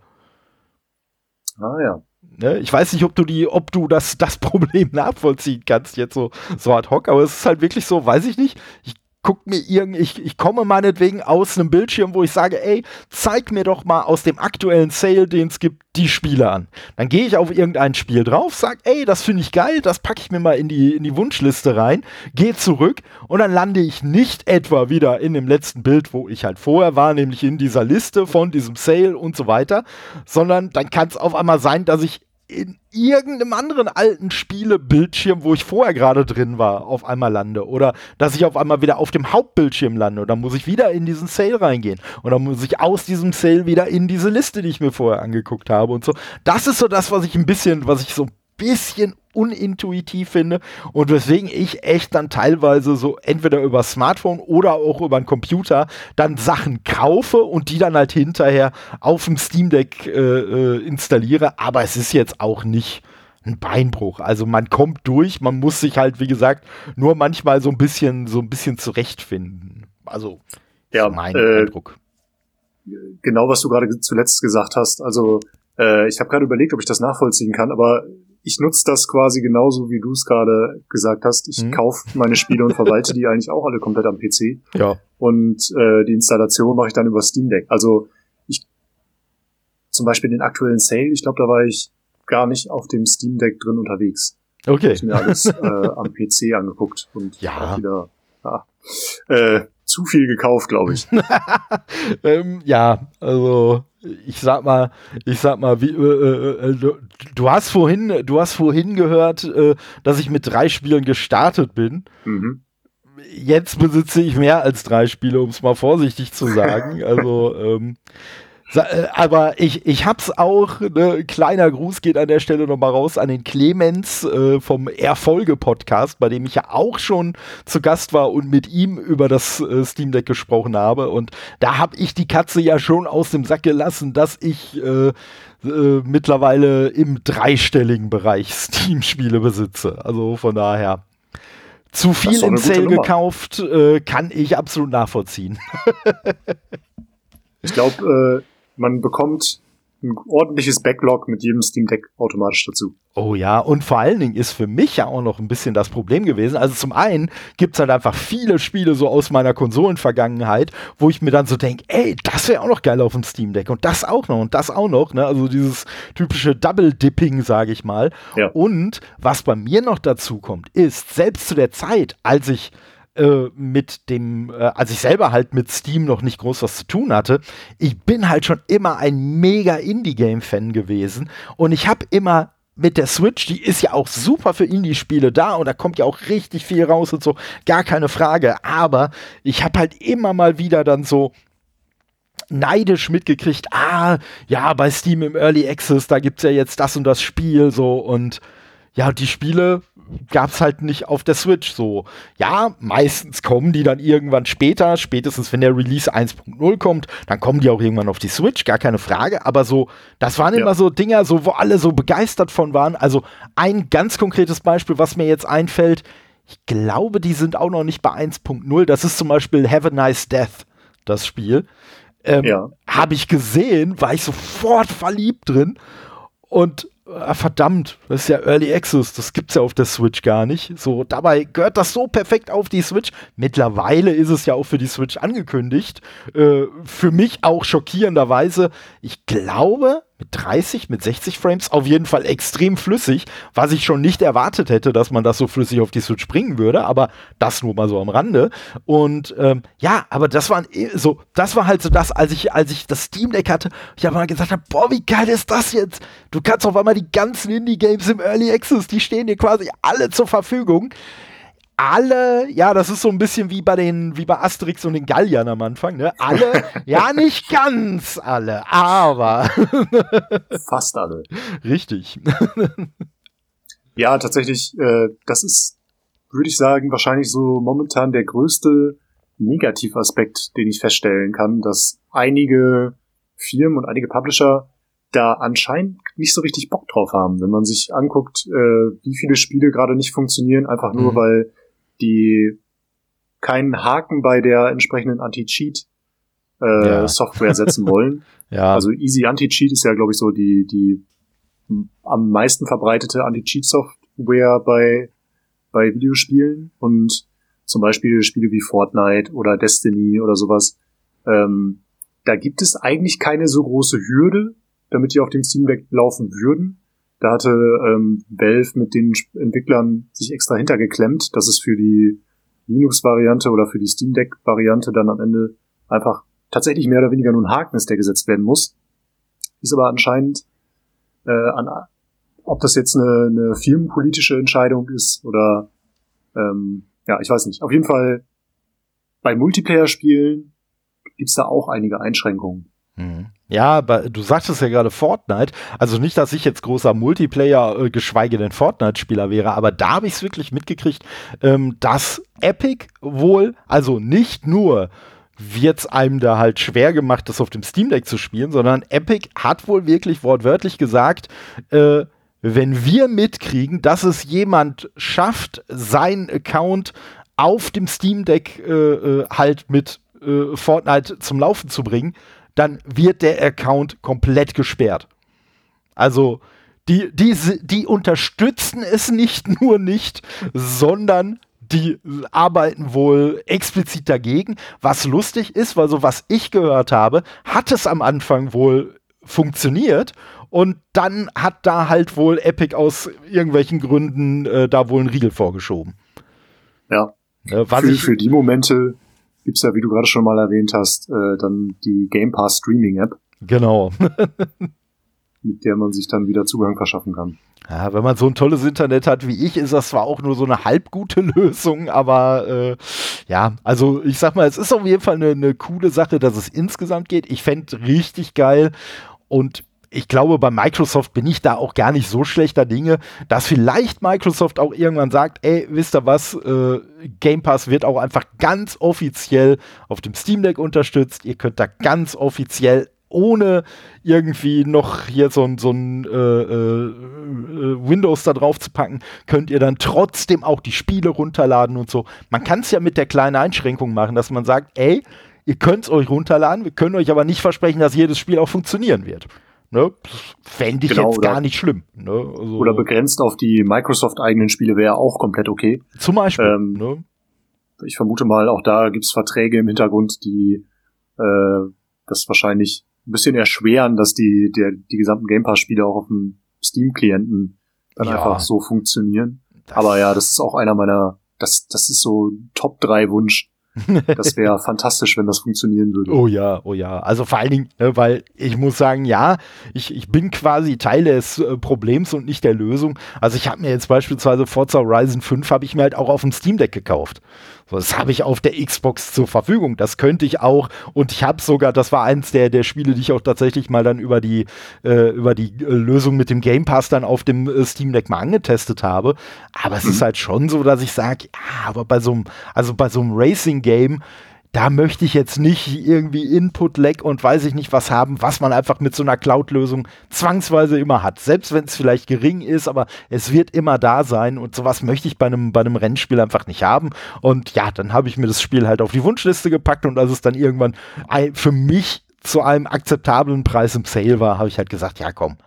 S2: Ah ja.
S1: Ne? Ich weiß nicht, ob du die, ob du das, das Problem nachvollziehen kannst, jetzt so, so ad hoc, aber es ist halt wirklich so, weiß ich nicht. Ich guck mir irgend, ich, ich komme meinetwegen aus einem Bildschirm, wo ich sage, ey, zeig mir doch mal aus dem aktuellen Sale, den es gibt, die Spiele an. Dann gehe ich auf irgendein Spiel drauf, sag, ey, das finde ich geil, das packe ich mir mal in die, in die Wunschliste rein, gehe zurück und dann lande ich nicht etwa wieder in dem letzten Bild, wo ich halt vorher war, nämlich in dieser Liste von diesem Sale und so weiter, sondern dann kann es auf einmal sein, dass ich in irgendeinem anderen alten Spielebildschirm, wo ich vorher gerade drin war, auf einmal lande. Oder dass ich auf einmal wieder auf dem Hauptbildschirm lande. Und dann muss ich wieder in diesen Sale reingehen. Und dann muss ich aus diesem Sale wieder in diese Liste, die ich mir vorher angeguckt habe und so. Das ist so das, was ich ein bisschen, was ich so bisschen unintuitiv finde und weswegen ich echt dann teilweise so entweder über Smartphone oder auch über einen Computer dann Sachen kaufe und die dann halt hinterher auf dem Steam Deck äh, äh, installiere. Aber es ist jetzt auch nicht ein Beinbruch. Also man kommt durch, man muss sich halt, wie gesagt, nur manchmal so ein bisschen, so ein bisschen zurechtfinden. Also
S2: ja, mein äh, Eindruck. Genau, was du gerade zuletzt gesagt hast. Also äh, ich habe gerade überlegt, ob ich das nachvollziehen kann, aber ich nutze das quasi genauso, wie du es gerade gesagt hast. Ich mhm. kaufe meine Spiele und verwalte die eigentlich auch alle komplett am PC.
S1: Ja.
S2: Und äh, die Installation mache ich dann über Steam Deck. Also ich zum Beispiel den aktuellen Sale, ich glaube, da war ich gar nicht auf dem Steam Deck drin unterwegs.
S1: Okay.
S2: Ich mir alles äh, am PC angeguckt und
S1: ja.
S2: wieder ja, äh, zu viel gekauft, glaube ich.
S1: ähm, ja, also ich sag mal, ich sag mal, wie, äh, äh, du, du, hast vorhin, du hast vorhin gehört, äh, dass ich mit drei Spielen gestartet bin. Mhm. Jetzt besitze ich mehr als drei Spiele, um es mal vorsichtig zu sagen. Also ähm, äh, aber ich, ich hab's auch, ne, kleiner Gruß geht an der Stelle nochmal raus an den Clemens äh, vom Erfolge-Podcast, bei dem ich ja auch schon zu Gast war und mit ihm über das äh, Steam Deck gesprochen habe. Und da hab ich die Katze ja schon aus dem Sack gelassen, dass ich äh, äh, mittlerweile im dreistelligen Bereich Steam-Spiele besitze. Also von daher. Zu viel im Sale gekauft, äh, kann ich absolut nachvollziehen.
S2: ich glaube, äh, man bekommt ein ordentliches Backlog mit jedem Steam Deck automatisch dazu.
S1: Oh ja, und vor allen Dingen ist für mich ja auch noch ein bisschen das Problem gewesen. Also zum einen gibt es halt einfach viele Spiele so aus meiner Konsolenvergangenheit, wo ich mir dann so denke, ey, das wäre auch noch geil auf dem Steam Deck und das auch noch und das auch noch. Ne? Also dieses typische Double-Dipping, sage ich mal. Ja. Und was bei mir noch dazu kommt, ist, selbst zu der Zeit, als ich äh, mit dem, äh, als ich selber halt mit Steam noch nicht groß was zu tun hatte, ich bin halt schon immer ein mega Indie-Game-Fan gewesen und ich habe immer mit der Switch, die ist ja auch super für Indie-Spiele da und da kommt ja auch richtig viel raus und so, gar keine Frage. Aber ich habe halt immer mal wieder dann so neidisch mitgekriegt, ah, ja, bei Steam im Early Access, da gibt es ja jetzt das und das Spiel so und ja, die Spiele gab es halt nicht auf der Switch so. Ja, meistens kommen die dann irgendwann später, spätestens wenn der Release 1.0 kommt, dann kommen die auch irgendwann auf die Switch, gar keine Frage. Aber so, das waren ja. immer so Dinger, so, wo alle so begeistert von waren. Also ein ganz konkretes Beispiel, was mir jetzt einfällt, ich glaube, die sind auch noch nicht bei 1.0. Das ist zum Beispiel Have a Nice Death, das Spiel. Ähm, ja. Habe ich gesehen, war ich sofort verliebt drin. Und ah, verdammt, das ist ja Early Access, das gibt's ja auf der Switch gar nicht. So, dabei gehört das so perfekt auf die Switch. Mittlerweile ist es ja auch für die Switch angekündigt. Äh, für mich auch schockierenderweise. Ich glaube, mit 30, mit 60 Frames auf jeden Fall extrem flüssig, was ich schon nicht erwartet hätte, dass man das so flüssig auf die Switch bringen würde, aber das nur mal so am Rande. Und ähm, ja, aber das war so, das war halt so das, als ich, als ich das Steam Deck hatte, ich habe mal gesagt habe, boah, wie geil ist das jetzt? Du kannst auf einmal die ganzen Indie-Games im Early Access, die stehen dir quasi alle zur Verfügung alle, ja, das ist so ein bisschen wie bei den, wie bei Asterix und den Galliern am Anfang, ne? Alle, ja, nicht ganz alle, aber
S2: fast alle.
S1: Richtig.
S2: ja, tatsächlich, äh, das ist, würde ich sagen, wahrscheinlich so momentan der größte Negativaspekt, den ich feststellen kann, dass einige Firmen und einige Publisher da anscheinend nicht so richtig Bock drauf haben, wenn man sich anguckt, äh, wie viele Spiele gerade nicht funktionieren, einfach nur mhm. weil die keinen Haken bei der entsprechenden Anti-Cheat äh, ja. Software setzen wollen. ja. Also Easy Anti-Cheat ist ja, glaube ich, so die, die am meisten verbreitete Anti-Cheat-Software bei, bei Videospielen und zum Beispiel Spiele wie Fortnite oder Destiny oder sowas. Ähm, da gibt es eigentlich keine so große Hürde, damit die auf dem Steam Deck laufen würden. Da hatte ähm, Valve mit den Entwicklern sich extra hintergeklemmt, dass es für die Linux-Variante oder für die Steam Deck-Variante dann am Ende einfach tatsächlich mehr oder weniger nur ein Haken ist, der gesetzt werden muss. Ist aber anscheinend äh, an, ob das jetzt eine, eine firmenpolitische Entscheidung ist oder ähm, ja, ich weiß nicht. Auf jeden Fall bei Multiplayer-Spielen gibt's da auch einige Einschränkungen.
S1: Mhm. Ja, aber du sagtest ja gerade Fortnite. Also nicht, dass ich jetzt großer Multiplayer, äh, geschweige denn Fortnite-Spieler wäre, aber da habe ich es wirklich mitgekriegt, ähm, dass Epic wohl, also nicht nur wird es einem da halt schwer gemacht, das auf dem Steam Deck zu spielen, sondern Epic hat wohl wirklich wortwörtlich gesagt, äh, wenn wir mitkriegen, dass es jemand schafft, seinen Account auf dem Steam Deck äh, äh halt mit äh, Fortnite zum Laufen zu bringen, dann wird der Account komplett gesperrt. Also die, die, die unterstützen es nicht nur nicht, sondern die arbeiten wohl explizit dagegen. Was lustig ist, weil so was ich gehört habe, hat es am Anfang wohl funktioniert und dann hat da halt wohl Epic aus irgendwelchen Gründen äh, da wohl einen Riegel vorgeschoben.
S2: Ja. Äh, für, für die Momente gibt's ja, wie du gerade schon mal erwähnt hast, äh, dann die Game Pass Streaming App.
S1: Genau.
S2: mit der man sich dann wieder Zugang verschaffen kann.
S1: Ja, wenn man so ein tolles Internet hat wie ich, ist das zwar auch nur so eine halbgute Lösung, aber äh, ja, also ich sag mal, es ist auf jeden Fall eine, eine coole Sache, dass es insgesamt geht. Ich fände richtig geil und ich glaube, bei Microsoft bin ich da auch gar nicht so schlechter Dinge, dass vielleicht Microsoft auch irgendwann sagt, ey, wisst ihr was, äh, Game Pass wird auch einfach ganz offiziell auf dem Steam Deck unterstützt. Ihr könnt da ganz offiziell ohne irgendwie noch hier so ein, so ein äh, äh, äh, Windows da drauf zu packen, könnt ihr dann trotzdem auch die Spiele runterladen und so. Man kann es ja mit der kleinen Einschränkung machen, dass man sagt, ey, ihr könnt es euch runterladen, wir können euch aber nicht versprechen, dass jedes Spiel auch funktionieren wird. Ne? Fände ich genau, jetzt gar nicht schlimm. Ne?
S2: Also, oder begrenzt auf die Microsoft-eigenen Spiele wäre auch komplett okay.
S1: Zum Beispiel. Ähm, ne?
S2: Ich vermute mal, auch da gibt es Verträge im Hintergrund, die äh, das wahrscheinlich ein bisschen erschweren, dass die, der, die gesamten Game Pass-Spiele auch auf dem Steam-Klienten dann ja. einfach so funktionieren. Das Aber ja, das ist auch einer meiner, das, das ist so Top 3 Wunsch. Das wäre fantastisch, wenn das funktionieren würde.
S1: Oh ja, oh ja. Also vor allen Dingen, ne, weil ich muss sagen, ja, ich, ich bin quasi Teil des äh, Problems und nicht der Lösung. Also ich habe mir jetzt beispielsweise Forza Horizon 5 habe ich mir halt auch auf dem Steam Deck gekauft. So, das habe ich auf der Xbox zur Verfügung. Das könnte ich auch. Und ich habe sogar, das war eins der, der Spiele, die ich auch tatsächlich mal dann über die, äh, über die äh, Lösung mit dem Game Pass dann auf dem äh, Steam Deck mal angetestet habe. Aber es ist mhm. halt schon so, dass ich sage, ja, aber bei so einem, also bei so einem Racing-Game, da möchte ich jetzt nicht irgendwie Input-Lag und weiß ich nicht was haben, was man einfach mit so einer Cloud-Lösung zwangsweise immer hat. Selbst wenn es vielleicht gering ist, aber es wird immer da sein und sowas möchte ich bei einem, bei Rennspiel einfach nicht haben. Und ja, dann habe ich mir das Spiel halt auf die Wunschliste gepackt und als es dann irgendwann für mich zu einem akzeptablen Preis im Sale war, habe ich halt gesagt, ja komm.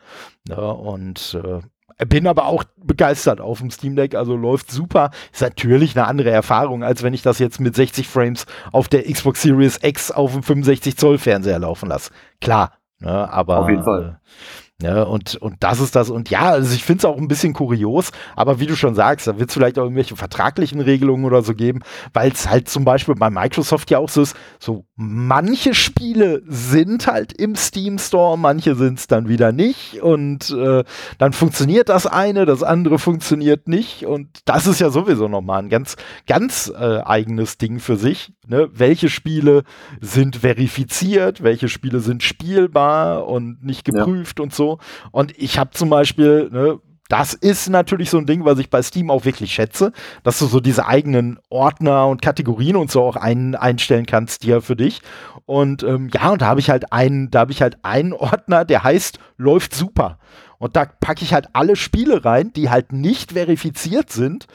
S1: Ja, und äh, bin aber auch begeistert auf dem Steam Deck, also läuft super. Ist natürlich eine andere Erfahrung, als wenn ich das jetzt mit 60 Frames auf der Xbox Series X auf dem 65 Zoll Fernseher laufen lasse. Klar, ne, aber
S2: auf jeden Fall.
S1: Äh, ja, und, und das ist das. Und ja, also ich finde es auch ein bisschen kurios, aber wie du schon sagst, da wird es vielleicht auch irgendwelche vertraglichen Regelungen oder so geben, weil es halt zum Beispiel bei Microsoft ja auch so ist, so manche Spiele sind halt im Steam Store, manche sind es dann wieder nicht. Und äh, dann funktioniert das eine, das andere funktioniert nicht. Und das ist ja sowieso nochmal ein ganz, ganz äh, eigenes Ding für sich. Ne? Welche Spiele sind verifiziert, welche Spiele sind spielbar und nicht geprüft ja. und Und ich habe zum Beispiel, ne, das ist natürlich so ein Ding, was ich bei Steam auch wirklich schätze, dass du so diese eigenen Ordner und Kategorien und so auch ein, einstellen kannst dir für dich. Und ähm, ja, und da habe ich halt einen, da habe ich halt einen Ordner, der heißt läuft super. Und da packe ich halt alle Spiele rein, die halt nicht verifiziert sind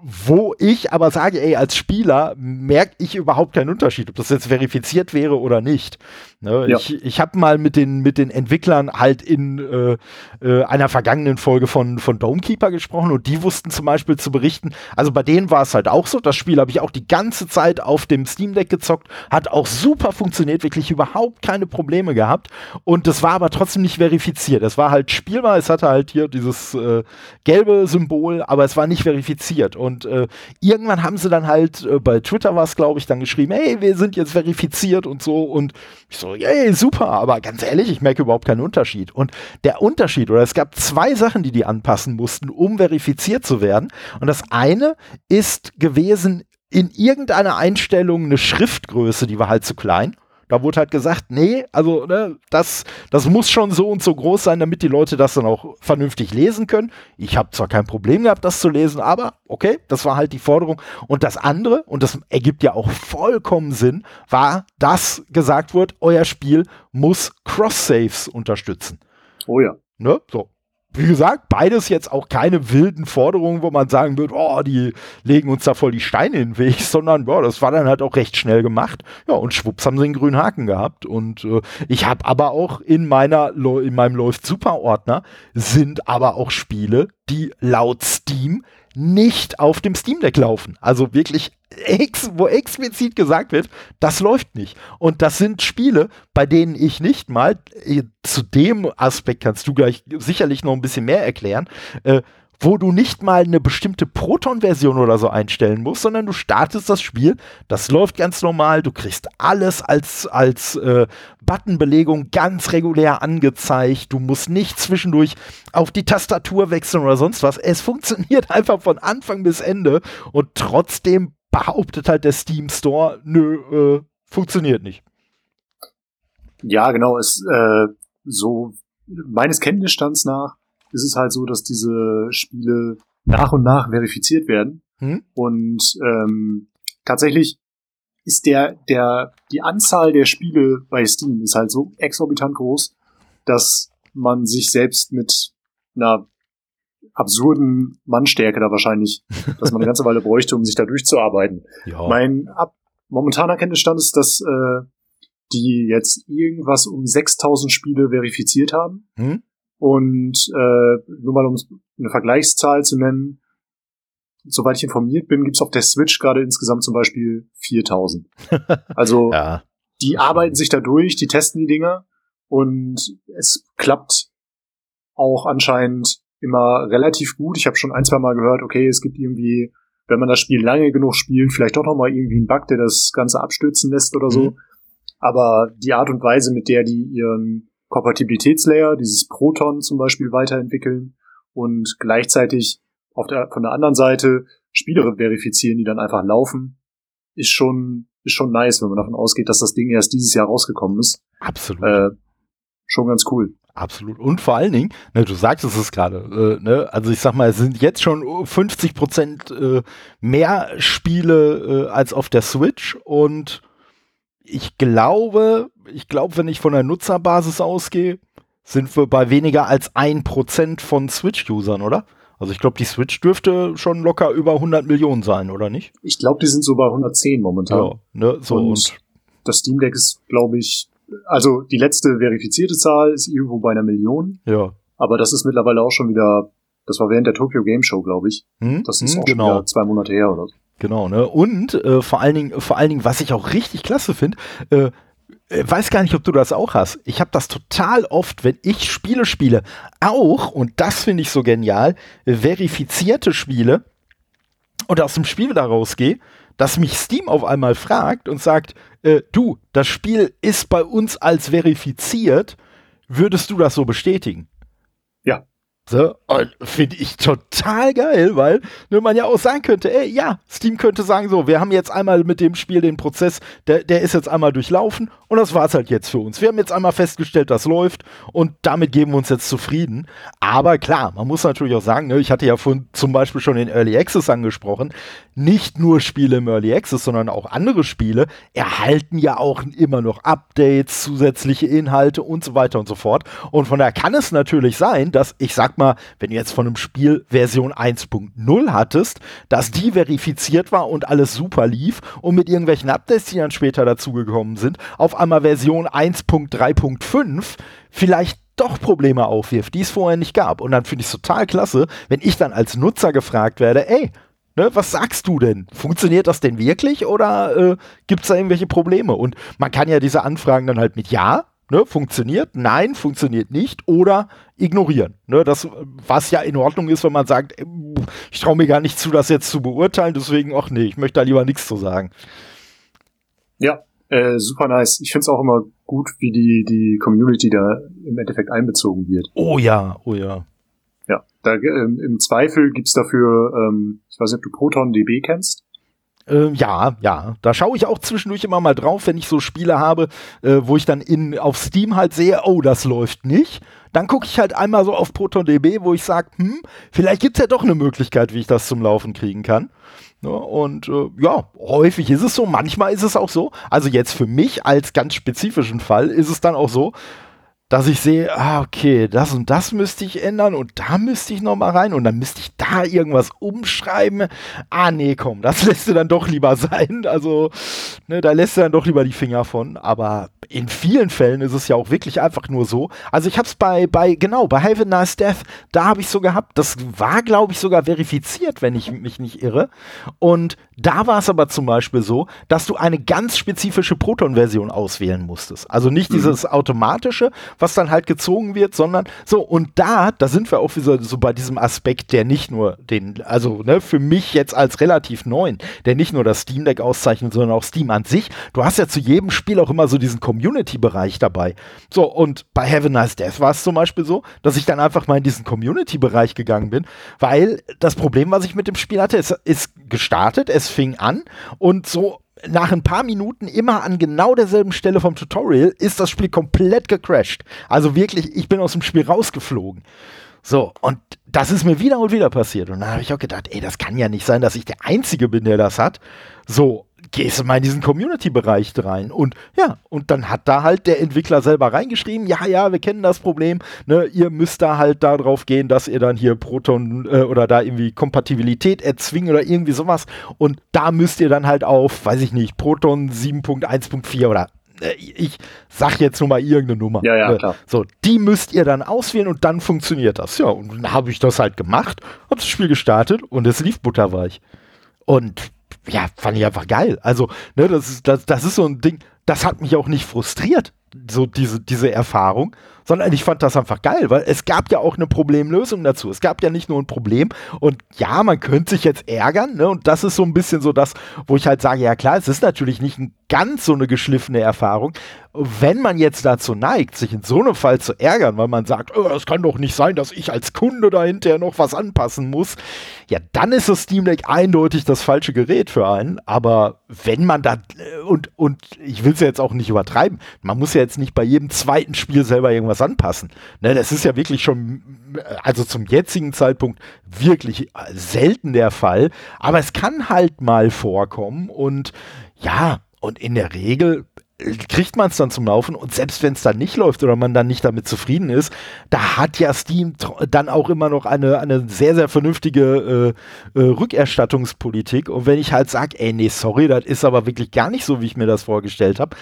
S1: wo ich aber sage, ey, als Spieler merke ich überhaupt keinen Unterschied, ob das jetzt verifiziert wäre oder nicht. Ne? Ja. Ich, ich habe mal mit den, mit den Entwicklern halt in äh, äh, einer vergangenen Folge von, von Domekeeper gesprochen und die wussten zum Beispiel zu berichten, also bei denen war es halt auch so, das Spiel habe ich auch die ganze Zeit auf dem Steam Deck gezockt, hat auch super funktioniert, wirklich überhaupt keine Probleme gehabt und das war aber trotzdem nicht verifiziert. Es war halt spielbar, es hatte halt hier dieses äh, gelbe Symbol, aber es war nicht verifiziert und äh, irgendwann haben sie dann halt, äh, bei Twitter war es glaube ich, dann geschrieben, hey, wir sind jetzt verifiziert und so und ich so, yay, super, aber ganz ehrlich, ich merke überhaupt keinen Unterschied. Und der Unterschied, oder es gab zwei Sachen, die die anpassen mussten, um verifiziert zu werden. Und das eine ist gewesen, in irgendeiner Einstellung eine Schriftgröße, die war halt zu klein. Da wurde halt gesagt, nee, also ne, das, das muss schon so und so groß sein, damit die Leute das dann auch vernünftig lesen können. Ich habe zwar kein Problem gehabt, das zu lesen, aber okay, das war halt die Forderung. Und das andere, und das ergibt ja auch vollkommen Sinn, war, dass gesagt wurde, euer Spiel muss Cross-Saves unterstützen.
S2: Oh ja.
S1: Ne? So wie gesagt, beides jetzt auch keine wilden Forderungen, wo man sagen würde, oh, die legen uns da voll die Steine in den Weg, sondern boah, das war dann halt auch recht schnell gemacht. Ja, und schwupps haben sie einen grünen Haken gehabt. Und äh, ich habe aber auch in meiner in meinem Läuft Super Ordner sind aber auch Spiele, die laut Steam nicht auf dem Steam Deck laufen. Also wirklich, ex wo explizit gesagt wird, das läuft nicht. Und das sind Spiele, bei denen ich nicht mal, äh, zu dem Aspekt kannst du gleich sicherlich noch ein bisschen mehr erklären, äh, wo du nicht mal eine bestimmte Proton-Version oder so einstellen musst, sondern du startest das Spiel, das läuft ganz normal, du kriegst alles als, als äh, Buttonbelegung ganz regulär angezeigt, du musst nicht zwischendurch auf die Tastatur wechseln oder sonst was. Es funktioniert einfach von Anfang bis Ende. Und trotzdem behauptet halt der Steam Store, nö, äh, funktioniert nicht.
S2: Ja, genau, es äh, so meines Kenntnisstands nach ist es halt so, dass diese Spiele nach und nach verifiziert werden. Hm? Und ähm, tatsächlich ist der, der, die Anzahl der Spiele bei Steam ist halt so exorbitant groß, dass man sich selbst mit einer absurden Mannstärke da wahrscheinlich, dass man eine ganze Weile bräuchte, um sich da durchzuarbeiten. Ja. Mein ab momentaner Kenntnisstand ist, dass äh, die jetzt irgendwas um 6000 Spiele verifiziert haben. Hm? Und äh, nur mal um eine Vergleichszahl zu nennen, soweit ich informiert bin, gibt's auf der Switch gerade insgesamt zum Beispiel 4000. Also ja. die arbeiten sich da durch, die testen die Dinger und es klappt auch anscheinend immer relativ gut. Ich habe schon ein, zwei Mal gehört, okay, es gibt irgendwie, wenn man das Spiel lange genug spielt, vielleicht doch noch mal irgendwie einen Bug, der das Ganze abstürzen lässt oder so. Mhm. Aber die Art und Weise, mit der die ihren Kompatibilitätslayer, dieses Proton zum Beispiel weiterentwickeln und gleichzeitig auf der, von der anderen Seite Spiele verifizieren, die dann einfach laufen, ist schon, ist schon nice, wenn man davon ausgeht, dass das Ding erst dieses Jahr rausgekommen ist.
S1: Absolut.
S2: Äh, schon ganz cool.
S1: Absolut. Und vor allen Dingen, ne, du sagtest es gerade, äh, ne, also ich sag mal, es sind jetzt schon 50 Prozent äh, mehr Spiele äh, als auf der Switch und ich glaube, ich glaube, wenn ich von der Nutzerbasis ausgehe, sind wir bei weniger als ein Prozent von Switch-Usern, oder? Also ich glaube, die Switch dürfte schon locker über 100 Millionen sein, oder nicht?
S2: Ich glaube, die sind so bei 110 momentan. Ja,
S1: ne, so und, und
S2: das Steam Deck ist, glaube ich, also die letzte verifizierte Zahl ist irgendwo bei einer Million.
S1: Ja.
S2: Aber das ist mittlerweile auch schon wieder, das war während der Tokyo Game Show, glaube ich. Hm? Das ist hm, auch genau. schon wieder zwei Monate her oder so.
S1: Genau, ne? Und äh, vor allen Dingen, vor allen Dingen, was ich auch richtig klasse finde, äh, äh, weiß gar nicht, ob du das auch hast. Ich habe das total oft, wenn ich Spiele spiele, auch, und das finde ich so genial, verifizierte Spiele und aus dem Spiel wieder rausgehe, dass mich Steam auf einmal fragt und sagt, äh, du, das Spiel ist bei uns als verifiziert, würdest du das so bestätigen?
S2: Ja.
S1: So, und finde ich total geil, weil ne, man ja auch sagen könnte, ey, ja, Steam könnte sagen, so, wir haben jetzt einmal mit dem Spiel den Prozess, der, der ist jetzt einmal durchlaufen und das war's halt jetzt für uns. Wir haben jetzt einmal festgestellt, das läuft und damit geben wir uns jetzt zufrieden. Aber klar, man muss natürlich auch sagen, ne, ich hatte ja von zum Beispiel schon den Early Access angesprochen, nicht nur Spiele im Early Access, sondern auch andere Spiele erhalten ja auch immer noch Updates, zusätzliche Inhalte und so weiter und so fort. Und von daher kann es natürlich sein, dass ich sag mal, wenn du jetzt von einem Spiel Version 1.0 hattest, dass die verifiziert war und alles super lief und mit irgendwelchen Updates, die dann später dazugekommen sind, auf einmal Version 1.3.5 vielleicht doch Probleme aufwirft, die es vorher nicht gab. Und dann finde ich es total klasse, wenn ich dann als Nutzer gefragt werde, ey, Ne, was sagst du denn? Funktioniert das denn wirklich oder äh, gibt es da irgendwelche Probleme? Und man kann ja diese Anfragen dann halt mit Ja Ne, funktioniert, nein, funktioniert nicht oder ignorieren. Ne, das, was ja in Ordnung ist, wenn man sagt, äh, ich traue mir gar nicht zu, das jetzt zu beurteilen, deswegen, ach nee, ich möchte da lieber nichts zu sagen.
S2: Ja, äh, super nice. Ich finde es auch immer gut, wie die, die Community da im Endeffekt einbezogen wird.
S1: Oh ja, oh ja.
S2: Ja, da, ähm, im Zweifel gibt's dafür, ähm, ich weiß nicht, ob du Proton DB kennst.
S1: Äh, ja, ja. Da schaue ich auch zwischendurch immer mal drauf, wenn ich so Spiele habe, äh, wo ich dann in, auf Steam halt sehe, oh, das läuft nicht. Dann gucke ich halt einmal so auf ProtonDB, wo ich sage, hm, vielleicht gibt es ja doch eine Möglichkeit, wie ich das zum Laufen kriegen kann. Ja, und äh, ja, häufig ist es so, manchmal ist es auch so. Also jetzt für mich als ganz spezifischen Fall ist es dann auch so, dass ich sehe, ah, okay, das und das müsste ich ändern und da müsste ich nochmal rein und dann müsste ich da irgendwas umschreiben. Ah, nee, komm, das lässt du dann doch lieber sein. Also, ne, da lässt du dann doch lieber die Finger von. Aber in vielen Fällen ist es ja auch wirklich einfach nur so. Also, ich habe es bei, bei, genau, bei Have a Nice Death, da habe ich so gehabt, das war, glaube ich, sogar verifiziert, wenn ich mich nicht irre. Und da war es aber zum Beispiel so, dass du eine ganz spezifische Proton-Version auswählen musstest. Also nicht mhm. dieses automatische, was dann halt gezogen wird, sondern so, und da, da sind wir auch wieder so bei diesem Aspekt, der nicht nur den, also ne, für mich jetzt als relativ neuen, der nicht nur das Steam Deck auszeichnet, sondern auch Steam an sich. Du hast ja zu jedem Spiel auch immer so diesen Community-Bereich dabei. So, und bei Have a Nice Death war es zum Beispiel so, dass ich dann einfach mal in diesen Community-Bereich gegangen bin, weil das Problem, was ich mit dem Spiel hatte, es ist gestartet, es fing an und so nach ein paar Minuten immer an genau derselben Stelle vom Tutorial ist das Spiel komplett gecrashed. Also wirklich, ich bin aus dem Spiel rausgeflogen. So, und das ist mir wieder und wieder passiert. Und dann habe ich auch gedacht, ey, das kann ja nicht sein, dass ich der Einzige bin, der das hat. So, gehst du mal in diesen Community-Bereich rein. Und ja, und dann hat da halt der Entwickler selber reingeschrieben, ja, ja, wir kennen das Problem, ne, ihr müsst da halt darauf gehen, dass ihr dann hier Proton äh, oder da irgendwie Kompatibilität erzwingen oder irgendwie sowas. Und da müsst ihr dann halt auf, weiß ich nicht, Proton 7.1.4 oder äh, ich sag jetzt nur mal irgendeine Nummer.
S2: Ja, ja, ne? klar.
S1: So, die müsst ihr dann auswählen und dann funktioniert das. Ja, und dann habe ich das halt gemacht, habe das Spiel gestartet und es lief butterweich. Und ja, fand ich einfach geil. Also, ne, das ist, das, das ist so ein Ding, das hat mich auch nicht frustriert, so diese, diese Erfahrung, sondern ich fand das einfach geil, weil es gab ja auch eine Problemlösung dazu. Es gab ja nicht nur ein Problem und ja, man könnte sich jetzt ärgern, ne, und das ist so ein bisschen so das, wo ich halt sage, ja klar, es ist natürlich nicht ganz so eine geschliffene Erfahrung. Wenn man jetzt dazu neigt, sich in so einem Fall zu ärgern, weil man sagt, oh, kann doch nicht sein, dass ich als Kunde dahinter noch was anpassen muss, ja, dann ist das Steam Deck eindeutig das falsche Gerät für einen. Aber wenn man da, und, und ich will es ja jetzt auch nicht übertreiben, man muss ja jetzt nicht bei jedem zweiten Spiel selber irgendwas anpassen. Ne, das ist ja wirklich schon, also zum jetzigen Zeitpunkt wirklich selten der Fall. Aber es kann halt mal vorkommen und ja, und in der Regel kriegt man es dann zum Laufen und selbst wenn es dann nicht läuft oder man dann nicht damit zufrieden ist, da hat ja Steam dann auch immer noch eine, eine sehr, sehr vernünftige äh, äh, Rückerstattungspolitik und wenn ich halt sage, ey, nee, sorry, das ist aber wirklich gar nicht so, wie ich mir das vorgestellt habe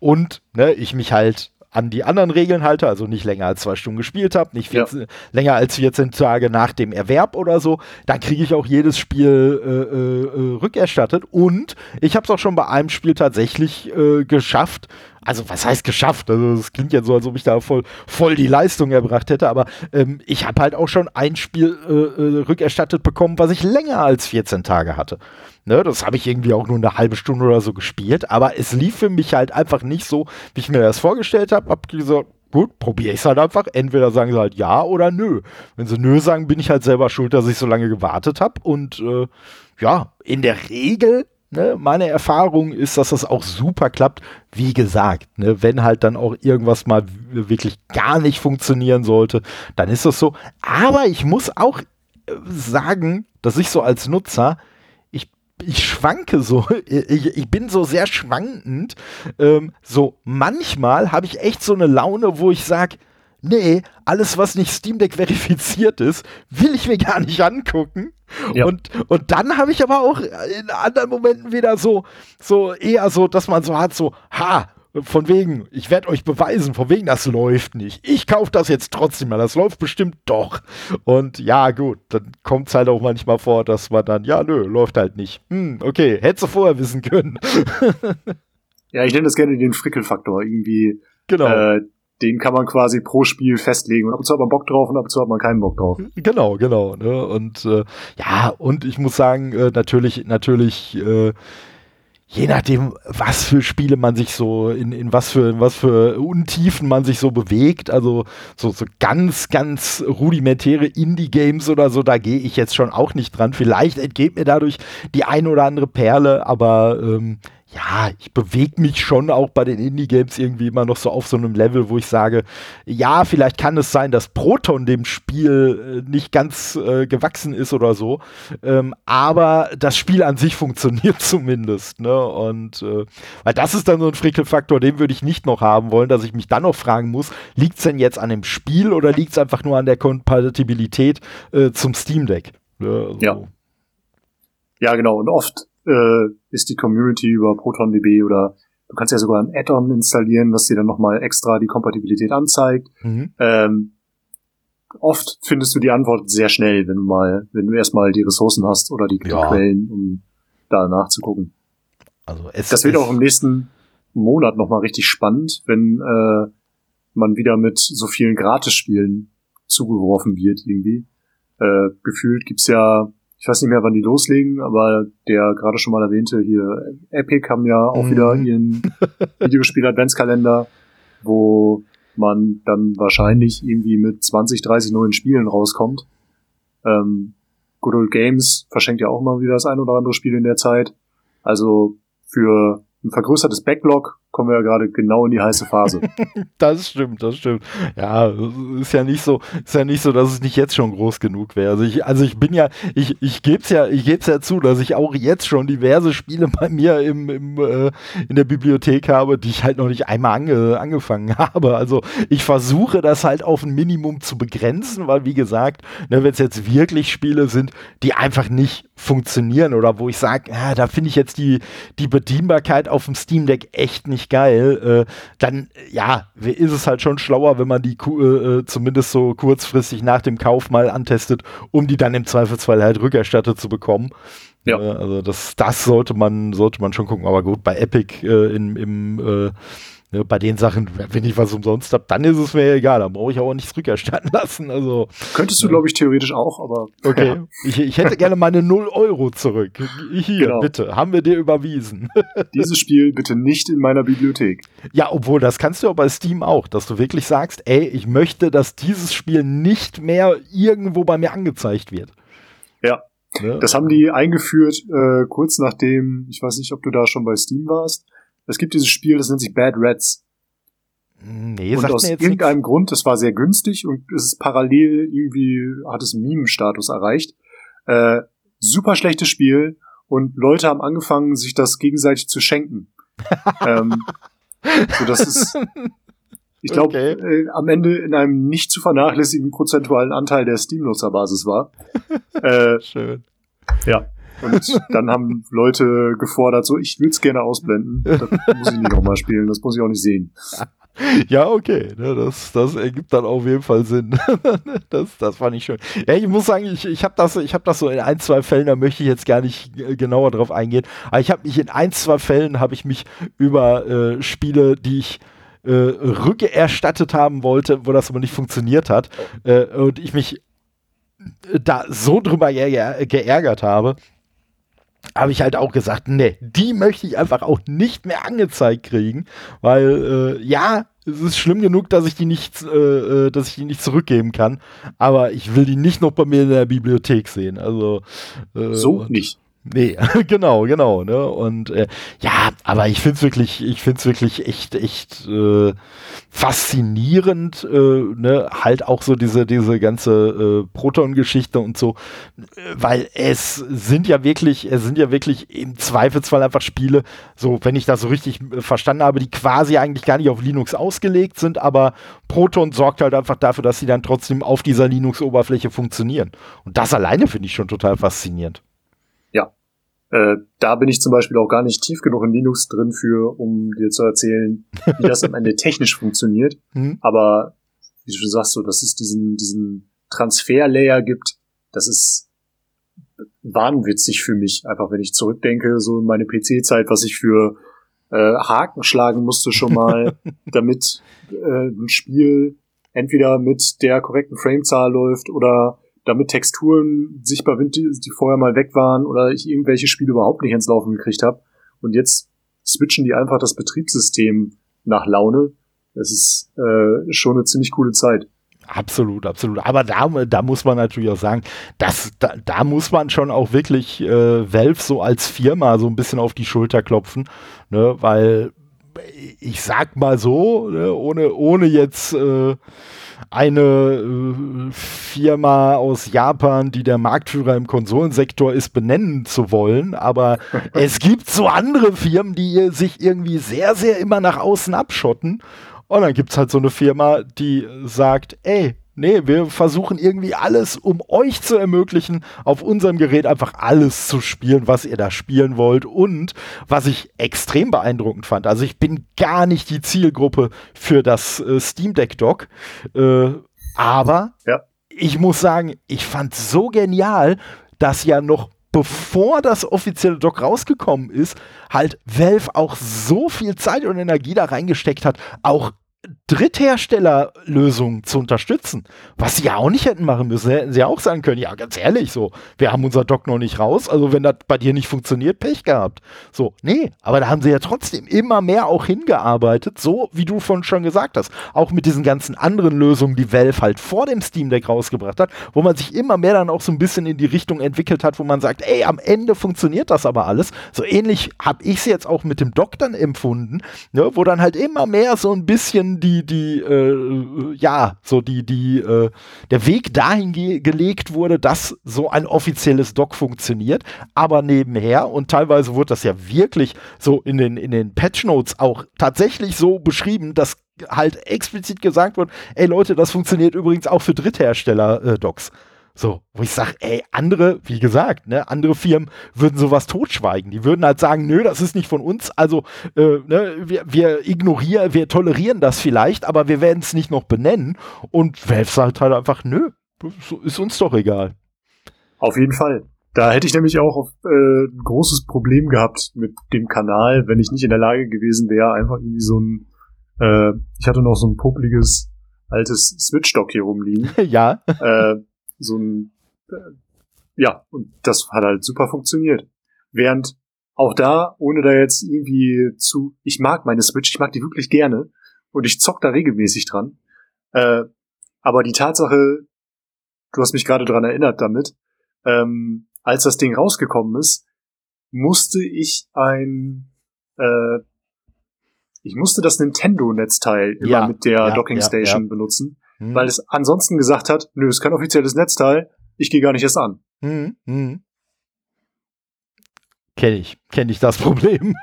S1: und ne, ich mich halt an die anderen Regeln halte, also nicht länger als zwei Stunden gespielt habe, nicht 14, ja. länger als 14 Tage nach dem Erwerb oder so, dann kriege ich auch jedes Spiel äh, äh, äh rückerstattet. Und ich habe es auch schon bei einem Spiel tatsächlich äh, geschafft, also was heißt geschafft? Also das klingt ja so, als ob ich da voll, voll die Leistung erbracht hätte, aber ähm, ich habe halt auch schon ein Spiel äh, äh, rückerstattet bekommen, was ich länger als 14 Tage hatte. Ne, das habe ich irgendwie auch nur eine halbe Stunde oder so gespielt, aber es lief für mich halt einfach nicht so, wie ich mir das vorgestellt habe. Hab gesagt, gut, probiere ich es halt einfach. Entweder sagen sie halt ja oder nö. Wenn sie nö sagen, bin ich halt selber schuld, dass ich so lange gewartet habe. Und äh, ja, in der Regel Ne, meine Erfahrung ist, dass das auch super klappt. Wie gesagt, ne, wenn halt dann auch irgendwas mal wirklich gar nicht funktionieren sollte, dann ist das so. Aber ich muss auch äh, sagen, dass ich so als Nutzer, ich, ich schwanke so, ich, ich bin so sehr schwankend. Ähm, so manchmal habe ich echt so eine Laune, wo ich sage, nee, alles, was nicht Steam Deck verifiziert ist, will ich mir gar nicht angucken. Ja. Und, und dann habe ich aber auch in anderen Momenten wieder so, so eher so, dass man so hat, so, ha, von wegen, ich werde euch beweisen, von wegen, das läuft nicht. Ich kaufe das jetzt trotzdem mal, das läuft bestimmt doch. Und ja, gut, dann kommt es halt auch manchmal vor, dass man dann, ja, nö, läuft halt nicht. Hm, okay, hättest du vorher wissen können.
S2: ja, ich nenne das gerne den Frickelfaktor. Irgendwie,
S1: genau. Äh,
S2: den kann man quasi pro Spiel festlegen. Und ab und zu hat man Bock drauf und ab und zu hat man keinen Bock drauf.
S1: Genau, genau. Ne? Und äh, ja, und ich muss sagen, äh, natürlich, natürlich, äh, je nachdem, was für Spiele man sich so, in, in was für, in was für Untiefen man sich so bewegt, also so, so ganz, ganz rudimentäre Indie-Games oder so, da gehe ich jetzt schon auch nicht dran. Vielleicht entgeht mir dadurch die ein oder andere Perle, aber ähm, ja, ich bewege mich schon auch bei den Indie-Games irgendwie immer noch so auf so einem Level, wo ich sage, ja, vielleicht kann es sein, dass Proton dem Spiel äh, nicht ganz äh, gewachsen ist oder so, ähm, aber das Spiel an sich funktioniert zumindest, ne? Und äh, weil das ist dann so ein Frickelfaktor, den würde ich nicht noch haben wollen, dass ich mich dann noch fragen muss, liegt es denn jetzt an dem Spiel oder liegt es einfach nur an der Kompatibilität äh, zum Steam Deck?
S2: Ne? Also, ja. Ja, genau. Und oft äh, ist die Community über ProtonDB oder du kannst ja sogar ein Add-on installieren, das dir dann nochmal extra die Kompatibilität anzeigt. Mhm. Ähm, oft findest du die Antwort sehr schnell, wenn du mal, wenn du erstmal die Ressourcen hast oder die, ja. Quellen, um da nachzugucken. Also es, das wird auch im nächsten Monat nochmal richtig spannend, wenn äh, man wieder mit so vielen Gratisspielen zugeworfen wird irgendwie. Äh, gefühlt gibt's ja, ich weiß nicht mehr, wann die loslegen, aber der gerade schon mal erwähnte hier, Epic haben ja auch mhm. wieder ihren Videospiel-Adventskalender, wo man dann wahrscheinlich irgendwie mit 20, 30 neuen Spielen rauskommt. Ähm, Good Old Games verschenkt ja auch mal wieder das ein oder andere Spiel in der Zeit. Also für ein vergrößertes Backlog kommen wir ja gerade genau in die heiße Phase.
S1: das stimmt, das stimmt. Ja, ist ja nicht so, ist ja nicht so, dass es nicht jetzt schon groß genug wäre. Also ich, also ich bin ja, ich, ich gebe es ja, ich gebe ja zu, dass ich auch jetzt schon diverse Spiele bei mir im, im äh, in der Bibliothek habe, die ich halt noch nicht einmal ange, angefangen habe. Also ich versuche das halt auf ein Minimum zu begrenzen, weil wie gesagt, ne, wenn es jetzt wirklich Spiele sind, die einfach nicht funktionieren oder wo ich sage, ja, da finde ich jetzt die, die Bedienbarkeit auf dem Steam Deck echt nicht geil, äh, dann ja, ist es halt schon schlauer, wenn man die äh, äh, zumindest so kurzfristig nach dem Kauf mal antestet, um die dann im Zweifelsfall halt rückerstattet zu bekommen. Ja. Äh, also das, das sollte man, sollte man schon gucken. Aber gut, bei Epic äh, in, im äh, Ne, bei den Sachen, wenn ich was umsonst habe, dann ist es mir egal, dann brauche ich auch nichts rückerstatten lassen. Also,
S2: Könntest du, glaube ich, theoretisch auch, aber.
S1: Okay. Ja. Ich, ich, hätte gerne meine 0 Euro zurück. Hier, genau. bitte, haben wir dir überwiesen.
S2: Dieses Spiel bitte nicht in meiner Bibliothek.
S1: Ja, obwohl, das kannst du ja bei Steam auch, dass du wirklich sagst, ey, ich möchte, dass dieses Spiel nicht mehr irgendwo bei mir angezeigt wird.
S2: Ja. Ne? Das haben die eingeführt, äh, kurz nachdem, ich weiß nicht, ob du da schon bei Steam warst, es gibt dieses Spiel, das nennt sich Bad Rats. Nee, und aus irgendeinem nix. Grund, das war sehr günstig und es ist parallel irgendwie, hat es Meme-Status erreicht. Äh, super schlechtes Spiel und Leute haben angefangen, sich das gegenseitig zu schenken. ähm, so das ist, ich glaube, okay. äh, am Ende in einem nicht zu vernachlässigen prozentualen Anteil der Steam-Nutzerbasis war. Äh, Schön. Ja. Und dann haben Leute gefordert, so, ich will es gerne ausblenden. Das muss ich nicht nochmal spielen, das muss ich auch nicht sehen.
S1: Ja, okay, ne, das, das ergibt dann auf jeden Fall Sinn. das, das fand ich schön. Ja, ich muss sagen, ich, ich habe das, hab das so in ein, zwei Fällen, da möchte ich jetzt gar nicht genauer drauf eingehen, aber ich habe mich in ein, zwei Fällen, habe ich mich über äh, Spiele, die ich äh, rückerstattet haben wollte, wo das aber nicht funktioniert hat äh, und ich mich da so drüber geärgert habe, habe ich halt auch gesagt, nee, die möchte ich einfach auch nicht mehr angezeigt kriegen, weil äh, ja, es ist schlimm genug, dass ich die nicht, äh, äh, dass ich die nicht zurückgeben kann, aber ich will die nicht noch bei mir in der Bibliothek sehen. Also
S2: äh, so nicht.
S1: Nee, genau, genau, ne? Und äh, ja, aber ich find's wirklich, ich find's wirklich echt, echt äh, faszinierend, äh, ne? Halt auch so diese, diese ganze äh, Proton-Geschichte und so, weil es sind ja wirklich, es sind ja wirklich im Zweifelsfall einfach Spiele, so, wenn ich das so richtig äh, verstanden habe, die quasi eigentlich gar nicht auf Linux ausgelegt sind, aber Proton sorgt halt einfach dafür, dass sie dann trotzdem auf dieser Linux-Oberfläche funktionieren. Und das alleine finde ich schon total faszinierend.
S2: Äh, da bin ich zum Beispiel auch gar nicht tief genug in Linux drin für, um dir zu erzählen, wie das am Ende technisch funktioniert. Mhm. Aber wie du schon sagst, so, dass es diesen, diesen Transfer-Layer gibt, das ist wahnwitzig für mich. Einfach wenn ich zurückdenke, so in meine PC-Zeit, was ich für äh, Haken schlagen musste schon mal, damit äh, ein Spiel entweder mit der korrekten Framezahl läuft oder damit Texturen sichtbar sind, die, vorher mal weg waren oder ich irgendwelche Spiele überhaupt nicht ins Laufen gekriegt habe. Und jetzt switchen die einfach das Betriebssystem nach Laune. Das ist äh, schon eine ziemlich coole Zeit.
S1: Absolut, absolut. Aber da, da muss man natürlich auch sagen, dass, da, da muss man schon auch wirklich äh, Valve so als Firma so ein bisschen auf die Schulter klopfen, ne? weil ich sag mal so, ne? ohne, ohne jetzt äh, eine äh, Firma aus Japan, die der Marktführer im Konsolensektor ist, benennen zu wollen. Aber es gibt so andere Firmen, die sich irgendwie sehr, sehr immer nach außen abschotten. Und dann gibt es halt so eine Firma, die sagt, ey, Nee, wir versuchen irgendwie alles, um euch zu ermöglichen, auf unserem Gerät einfach alles zu spielen, was ihr da spielen wollt. Und was ich extrem beeindruckend fand, also ich bin gar nicht die Zielgruppe für das äh, Steam Deck Dock, äh, aber ja. ich muss sagen, ich fand so genial, dass ja noch bevor das offizielle Dock rausgekommen ist, halt Valve auch so viel Zeit und Energie da reingesteckt hat, auch Drittherstellerlösungen zu unterstützen. Was sie ja auch nicht hätten machen müssen. Hätten sie auch sagen können, ja, ganz ehrlich, so, wir haben unser Dock noch nicht raus, also wenn das bei dir nicht funktioniert, Pech gehabt. So, nee, aber da haben sie ja trotzdem immer mehr auch hingearbeitet, so wie du von schon gesagt hast. Auch mit diesen ganzen anderen Lösungen, die Valve halt vor dem Steam Deck rausgebracht hat, wo man sich immer mehr dann auch so ein bisschen in die Richtung entwickelt hat, wo man sagt, ey, am Ende funktioniert das aber alles. So ähnlich habe ich es jetzt auch mit dem Dock dann empfunden, ne, wo dann halt immer mehr so ein bisschen die die, äh, ja, so die, die, äh, der Weg dahin ge gelegt wurde, dass so ein offizielles Doc funktioniert, aber nebenher und teilweise wurde das ja wirklich so in den, in den Patch Notes auch tatsächlich so beschrieben, dass halt explizit gesagt wird, ey Leute, das funktioniert übrigens auch für Dritthersteller-Docs. Äh, so, wo ich sage, ey, andere, wie gesagt, ne, andere Firmen würden sowas totschweigen. Die würden halt sagen, nö, das ist nicht von uns. Also, äh, ne, wir, wir ignorieren, wir tolerieren das vielleicht, aber wir werden es nicht noch benennen. Und Valve sagt halt einfach, nö, ist uns doch egal.
S2: Auf jeden Fall. Da hätte ich nämlich auch äh, ein großes Problem gehabt mit dem Kanal, wenn ich nicht in der Lage gewesen wäre, einfach irgendwie so ein, äh, ich hatte noch so ein publiges altes Switch-Dock hier rumliegen.
S1: ja.
S2: Äh, so ein, äh, ja, und das hat halt super funktioniert. Während auch da, ohne da jetzt irgendwie zu, ich mag meine Switch, ich mag die wirklich gerne und ich zock da regelmäßig dran. Äh, aber die Tatsache, du hast mich gerade dran erinnert damit, ähm, als das Ding rausgekommen ist, musste ich ein, äh, ich musste das Nintendo-Netzteil immer
S1: ja,
S2: mit der
S1: ja,
S2: Docking Station
S1: ja,
S2: benutzen
S1: Hm.
S2: weil es ansonsten gesagt hat, nö, ist kein offizielles Netzteil, ich gehe gar nicht erst an.
S1: Hm, hm. Kenne ich, kenne ich das Problem.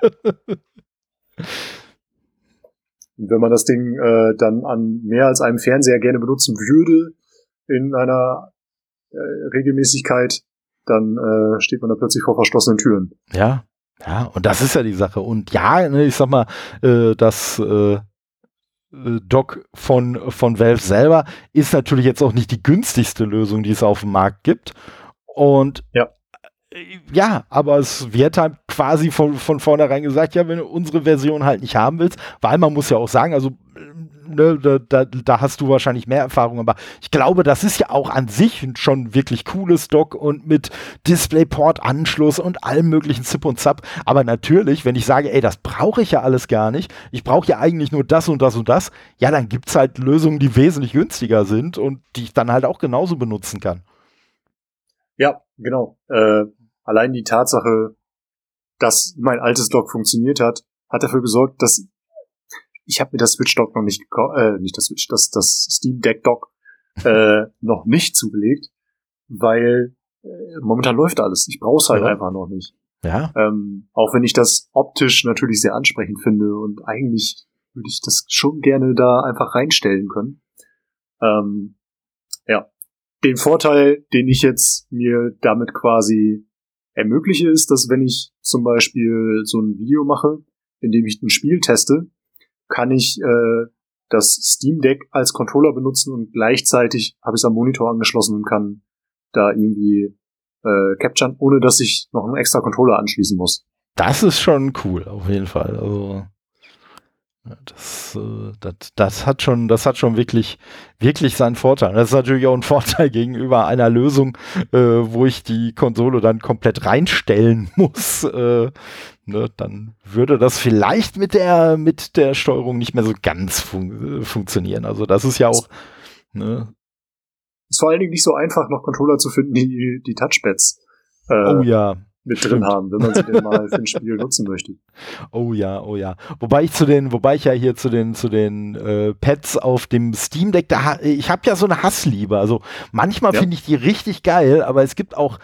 S2: Und wenn man das Ding äh, dann an mehr als einem Fernseher gerne benutzen würde, in einer äh, Regelmäßigkeit, dann äh, steht man da plötzlich vor verschlossenen Türen.
S1: ja, ja, und das ist ja die Sache. Und ja, ne, ich sag mal, äh, das äh, Dock von, von Valve selber ist natürlich jetzt auch nicht die günstigste Lösung, die es auf dem Markt gibt. Und
S2: Ja.
S1: Ja, aber es wird halt quasi von, von vornherein gesagt, ja, wenn du unsere Version halt nicht haben willst, weil man muss ja auch sagen, also ne, da, da, da hast du wahrscheinlich mehr Erfahrung, aber ich glaube, das ist ja auch an sich schon wirklich cooles Dock und mit DisplayPort-Anschluss und allem möglichen Zip und Zap. Aber natürlich, wenn ich sage, ey, das brauche ich ja alles gar nicht, ich brauche ja eigentlich nur das und das und das, ja, dann gibt es halt Lösungen, die wesentlich günstiger sind und die ich dann halt auch genauso benutzen kann.
S2: Ja, genau. Äh, allein die Tatsache, dass mein altes Dock funktioniert hat, hat dafür gesorgt, dass ich habe mir das Switch Dock noch nicht äh, nicht das Switch, das das Steam Deck Dock äh, noch nicht zugelegt, weil äh, momentan läuft alles. Ich brauche es halt
S1: Ja.
S2: einfach noch nicht.
S1: Ja,
S2: Ähm, auch wenn ich das optisch natürlich sehr ansprechend finde und eigentlich würde ich das schon gerne da einfach reinstellen können. Ähm, ja. Den Vorteil, den ich jetzt mir damit quasi ermögliche, ist, dass wenn ich zum Beispiel so ein Video mache, in dem ich ein Spiel teste, kann ich äh, das Steam Deck als Controller benutzen und gleichzeitig habe ich es am Monitor angeschlossen und kann da irgendwie äh, capturen, ohne dass ich noch einen extra Controller anschließen muss.
S1: das ist schon cool, auf jeden Fall. Also das, äh, das, das hat schon, das hat schon wirklich, wirklich seinen Vorteil. Das ist natürlich auch ein Vorteil gegenüber einer Lösung, äh, wo ich die Konsole dann komplett reinstellen muss. Äh, ne, dann würde das vielleicht mit der, mit der Steuerung nicht mehr so ganz fun äh, funktionieren. Also das ist ja auch, ne,
S2: Ist vor allen Dingen nicht so einfach, noch Controller zu finden, die die Touchpads äh,
S1: oh ja,
S2: mit
S1: stimmt.
S2: drin haben, wenn man sie denn mal für ein Spiel nutzen möchte.
S1: Oh ja, oh ja. Wobei ich zu den, wobei ich ja hier zu den zu den äh, Pads auf dem Steam Deck, da ich habe ja so eine Hassliebe. Also manchmal
S2: Ja.
S1: finde ich die richtig geil, aber es gibt auch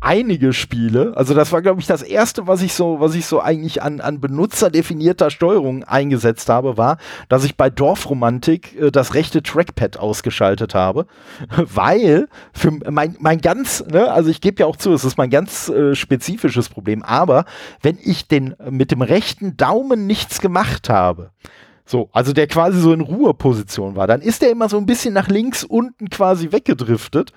S1: einige Spiele. Also das war glaube ich das erste, was ich so, was ich so eigentlich an an benutzerdefinierter Steuerung eingesetzt habe, war, dass ich bei Dorfromantik äh, das rechte Trackpad ausgeschaltet habe, weil für mein mein ganz, ne, also ich gebe ja auch zu, es ist mein ganz äh, spezifisches Problem, aber wenn ich den mit dem rechten Daumen nichts gemacht habe, so, also der quasi so in Ruheposition war, dann ist der immer so ein bisschen nach links unten quasi weggedriftet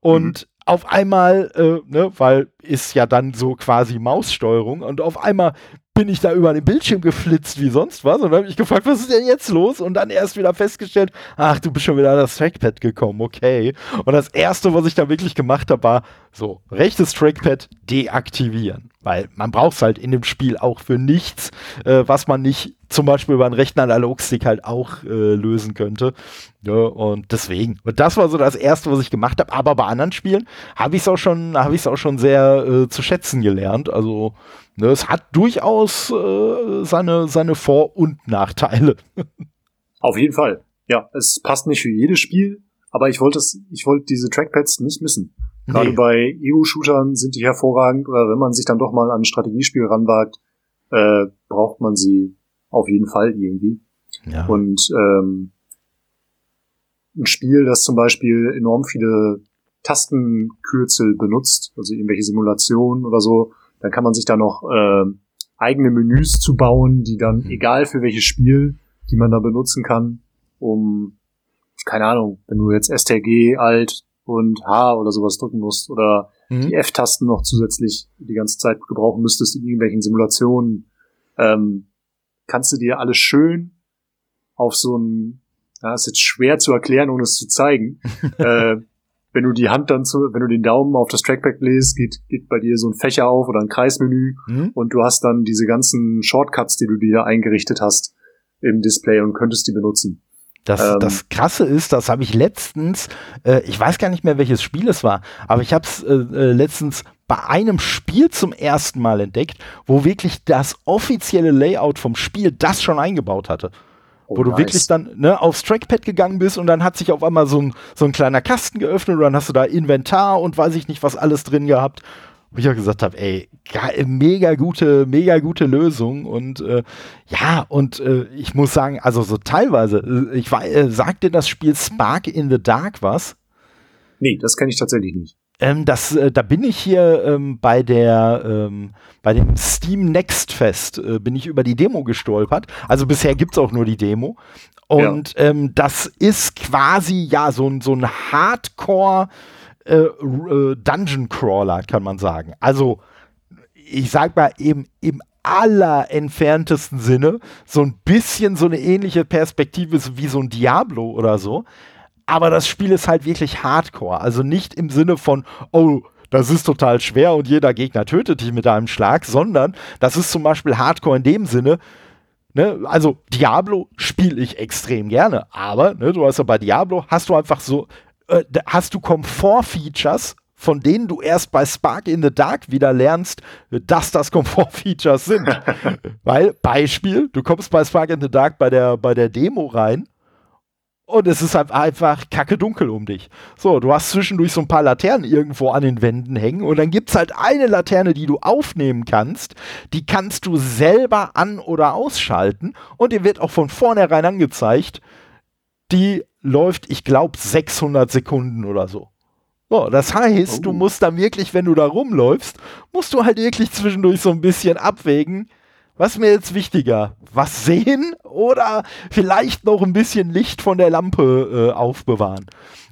S1: und auf einmal, äh, ne, weil ist ja dann so quasi Maussteuerung und auf einmal bin ich da über den Bildschirm geflitzt wie sonst was und habe ich gefragt, was ist denn jetzt los? Und dann erst wieder festgestellt, ach, du bist schon wieder an das Trackpad gekommen, okay. Und das erste, was ich da wirklich gemacht habe, war so, rechtes Trackpad deaktivieren. Weil man braucht es halt in dem Spiel auch für nichts, äh, was man nicht zum Beispiel über einen rechten Analogstick halt auch äh, lösen könnte. Ja, und deswegen. Und das war so das erste, was ich gemacht habe. Aber bei anderen Spielen habe ich es auch schon, habe ich es auch schon sehr äh, zu schätzen gelernt. Also ne, es hat durchaus äh, seine, seine Vor- und Nachteile.
S2: Auf jeden Fall. Ja, es passt nicht für jedes Spiel, aber ich wollte ich wollte diese Trackpads nicht missen. Gerade nee. bei EU-Shootern sind die hervorragend oder wenn man sich dann doch mal an ein Strategiespiel ranwagt, äh, braucht man sie auf jeden Fall irgendwie. Ja. Und ähm, ein Spiel, das zum Beispiel enorm viele Tastenkürzel benutzt, also irgendwelche Simulationen oder so, dann kann man sich da noch äh, eigene Menüs zu bauen, die dann, mhm. egal für welches Spiel, die man da benutzen kann, um, keine Ahnung, wenn du jetzt STG, Alt und H oder sowas drücken musst oder mhm. die F-Tasten noch zusätzlich die ganze Zeit gebrauchen müsstest in irgendwelchen Simulationen, ähm, kannst du dir alles schön auf so ein, ja, ist jetzt schwer zu erklären, ohne es zu zeigen. äh, wenn du die Hand dann zu, wenn du den Daumen auf das Trackpad lässt, geht, geht bei dir so ein Fächer auf oder ein Kreismenü mhm. und du hast dann diese ganzen Shortcuts, die du dir eingerichtet hast im Display und könntest die benutzen.
S1: Das, ähm, das Krasse ist, das habe ich letztens, äh, ich weiß gar nicht mehr, welches Spiel es war, aber ich habe es äh, äh, letztens bei einem Spiel zum ersten Mal entdeckt, wo wirklich das offizielle Layout vom Spiel das schon eingebaut hatte. Oh, wo du nice. wirklich dann ne, aufs Trackpad gegangen bist und dann hat sich auf einmal so ein, so ein kleiner Kasten geöffnet und dann hast du da Inventar und weiß ich nicht was alles drin gehabt wo ich auch gesagt habe, ey, mega gute, mega gute Lösung und äh, ja, und äh, ich muss sagen, also so teilweise, äh, ich war, äh, sagt dir das Spiel Spark in the Dark was?
S2: Nee, das kenne ich tatsächlich nicht.
S1: Ähm, das, äh, da bin ich hier ähm, bei der, ähm, bei dem Steam Next Fest, äh, bin ich über die Demo gestolpert. Also bisher gibt es auch nur die Demo. Und ja. ähm, das ist quasi ja so, so ein Hardcore- äh, äh, Dungeon Crawler, kann man sagen. Also, ich sag mal, eben im allerentferntesten Sinne so ein bisschen so eine ähnliche Perspektive wie so ein Diablo oder so. Aber das Spiel ist halt wirklich hardcore. Also nicht im Sinne von, oh, das ist total schwer und jeder Gegner tötet dich mit einem Schlag, sondern das ist zum Beispiel hardcore in dem Sinne, Ne, also Diablo spiele ich extrem gerne, aber ne, du hast ja bei Diablo hast du einfach so äh, hast du Komfort-Features, von denen du erst bei Spark in the Dark wieder lernst, dass das Komfort-Features sind. Weil, Beispiel, du kommst bei Spark in the Dark bei der, bei der Demo rein und es ist halt einfach kacke dunkel um dich. So, du hast zwischendurch so ein paar Laternen irgendwo an den Wänden hängen und dann gibt es halt eine Laterne, die du aufnehmen kannst. Die kannst du selber an- oder ausschalten und dir wird auch von vornherein angezeigt, die läuft, ich glaube, 600 Sekunden oder so. So, das heißt, oh. du musst dann wirklich, wenn du da rumläufst, musst du halt wirklich zwischendurch so ein bisschen abwägen, was mir jetzt wichtiger? Was sehen oder vielleicht noch ein bisschen Licht von der Lampe äh, aufbewahren?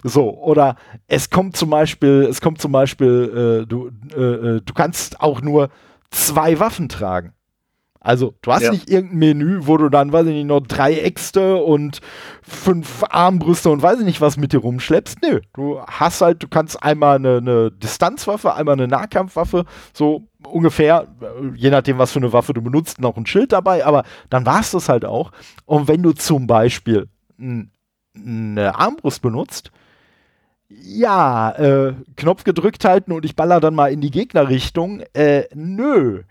S1: So, oder es kommt zum Beispiel, es kommt zum Beispiel, äh, du, äh, äh du kannst auch nur zwei Waffen tragen. Also, du hast ja. nicht irgendein Menü, wo du dann, weiß ich nicht, noch drei Äxte und fünf Armbrüste und weiß ich nicht was mit dir rumschleppst. Nö, du hast halt, du kannst einmal eine, eine Distanzwaffe, einmal eine Nahkampfwaffe, so ungefähr, je nachdem, was für eine Waffe du benutzt, noch ein Schild dabei, aber dann war es das halt auch. Und wenn du zum Beispiel eine Armbrust benutzt, ja, äh, Knopf gedrückt halten und ich baller dann mal in die Gegnerrichtung. Äh, nö.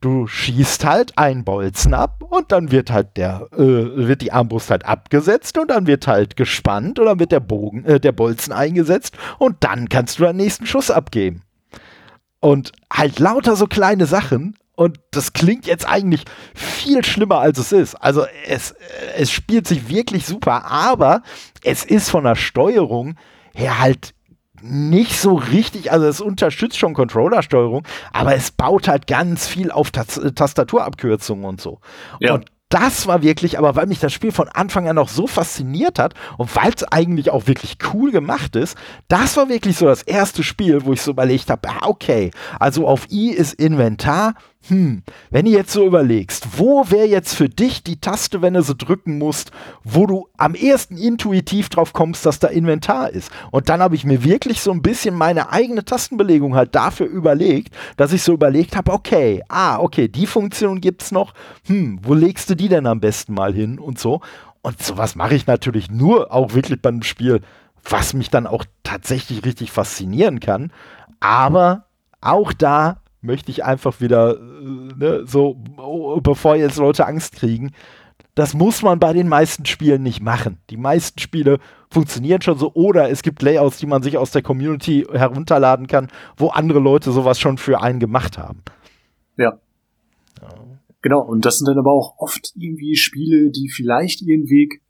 S1: Du schießt halt einen Bolzen ab und dann wird halt der, äh, wird die Armbrust halt abgesetzt und dann wird halt gespannt oder wird der Bogen, äh, der Bolzen eingesetzt und dann kannst du den nächsten Schuss abgeben. Und halt lauter so kleine Sachen und das klingt jetzt eigentlich viel schlimmer, als es ist. Also es, es spielt sich wirklich super, aber es ist von der Steuerung her halt nicht so richtig, also es unterstützt schon Controllersteuerung, aber es baut halt ganz viel auf Tas Tastaturabkürzungen und so. Ja. Und das war wirklich, aber weil mich das Spiel von Anfang an auch so fasziniert hat und weil es eigentlich auch wirklich cool gemacht ist, das war wirklich so das erste Spiel, wo ich so überlegt habe, ah, okay, also auf I ist Inventar, hm, wenn du jetzt so überlegst, wo wäre jetzt für dich die Taste, wenn du sie drücken musst, wo du am ehesten intuitiv drauf kommst, dass da Inventar ist? Und dann habe ich mir wirklich so ein bisschen meine eigene Tastenbelegung halt dafür überlegt, dass ich so überlegt habe, okay, ah, okay, die Funktion gibt's noch, hm, wo legst du die denn am besten mal hin und so? Und sowas mache ich natürlich nur auch wirklich bei einem Spiel, was mich dann auch tatsächlich richtig faszinieren kann. Aber auch da möchte ich einfach wieder, äh, ne, so, oh, bevor jetzt Leute Angst kriegen, das muss man bei den meisten Spielen nicht machen. Die meisten Spiele funktionieren schon so oder es gibt Layouts, die man sich aus der Community herunterladen kann, wo andere Leute sowas schon für einen gemacht haben.
S2: Ja. ja. Genau, und das sind dann aber auch oft irgendwie Spiele, die vielleicht ihren Weg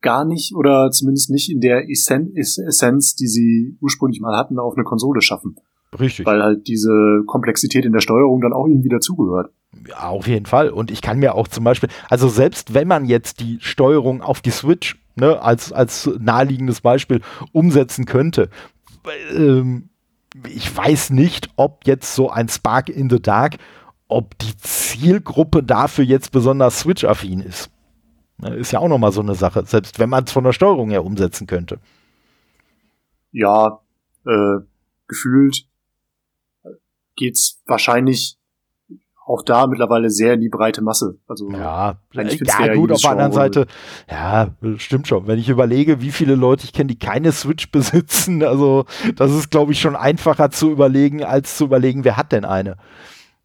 S2: gar nicht oder zumindest nicht in der Essenz, die sie ursprünglich mal hatten, auf eine Konsole schaffen.
S1: Richtig.
S2: Weil halt diese Komplexität in der Steuerung dann auch irgendwie dazugehört.
S1: Ja, auf jeden Fall. Und ich kann mir auch zum Beispiel, also selbst wenn man jetzt die Steuerung auf die Switch ne, als, als naheliegendes Beispiel umsetzen könnte, ähm, ich weiß nicht, ob jetzt so ein Spark in the Dark, ob die Zielgruppe dafür jetzt besonders Switch-affin ist. Ne, ist ja auch nochmal so eine Sache, selbst wenn man es von der Steuerung her umsetzen könnte.
S2: Ja, äh, gefühlt geht's wahrscheinlich auch da mittlerweile sehr in die breite Masse. Also
S1: ja, ja gut, auf der anderen Seite, ja, stimmt schon. Wenn ich überlege, wie viele Leute ich kenne, die keine Switch besitzen, also das ist, glaube ich, schon einfacher zu überlegen, als zu überlegen, wer hat denn eine.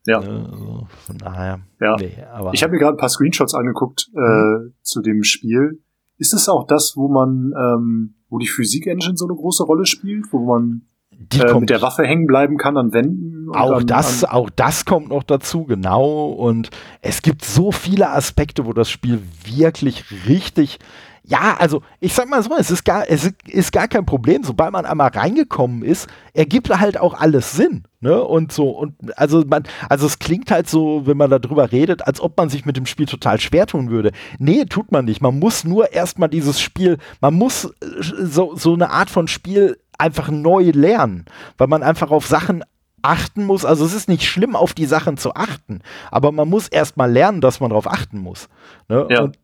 S2: Ja. Also, von daher. Ja. Nee, ich habe mir gerade ein paar Screenshots angeguckt äh, mhm. zu dem Spiel. Ist es auch das, wo man, ähm, wo die Physik-Engine so eine große Rolle spielt, wo man die äh, mit der Waffe hängen bleiben kann an Wänden.
S1: Auch
S2: an,
S1: das, an auch das kommt noch dazu, genau. Und es gibt so viele Aspekte, wo das Spiel wirklich richtig ja, also ich sag mal so, es ist gar, es ist gar kein Problem, sobald man einmal reingekommen ist, ergibt halt auch alles Sinn. Ne? Und so, und also man, also es klingt halt so, wenn man darüber redet, als ob man sich mit dem Spiel total schwer tun würde. Nee, tut man nicht. Man muss nur erstmal dieses Spiel, man muss äh, so, so eine Art von Spiel einfach neu lernen, weil man einfach auf Sachen achten muss. Also es ist nicht schlimm, auf die Sachen zu achten, aber man muss erstmal lernen, dass man darauf achten muss. Ne? Ja. Und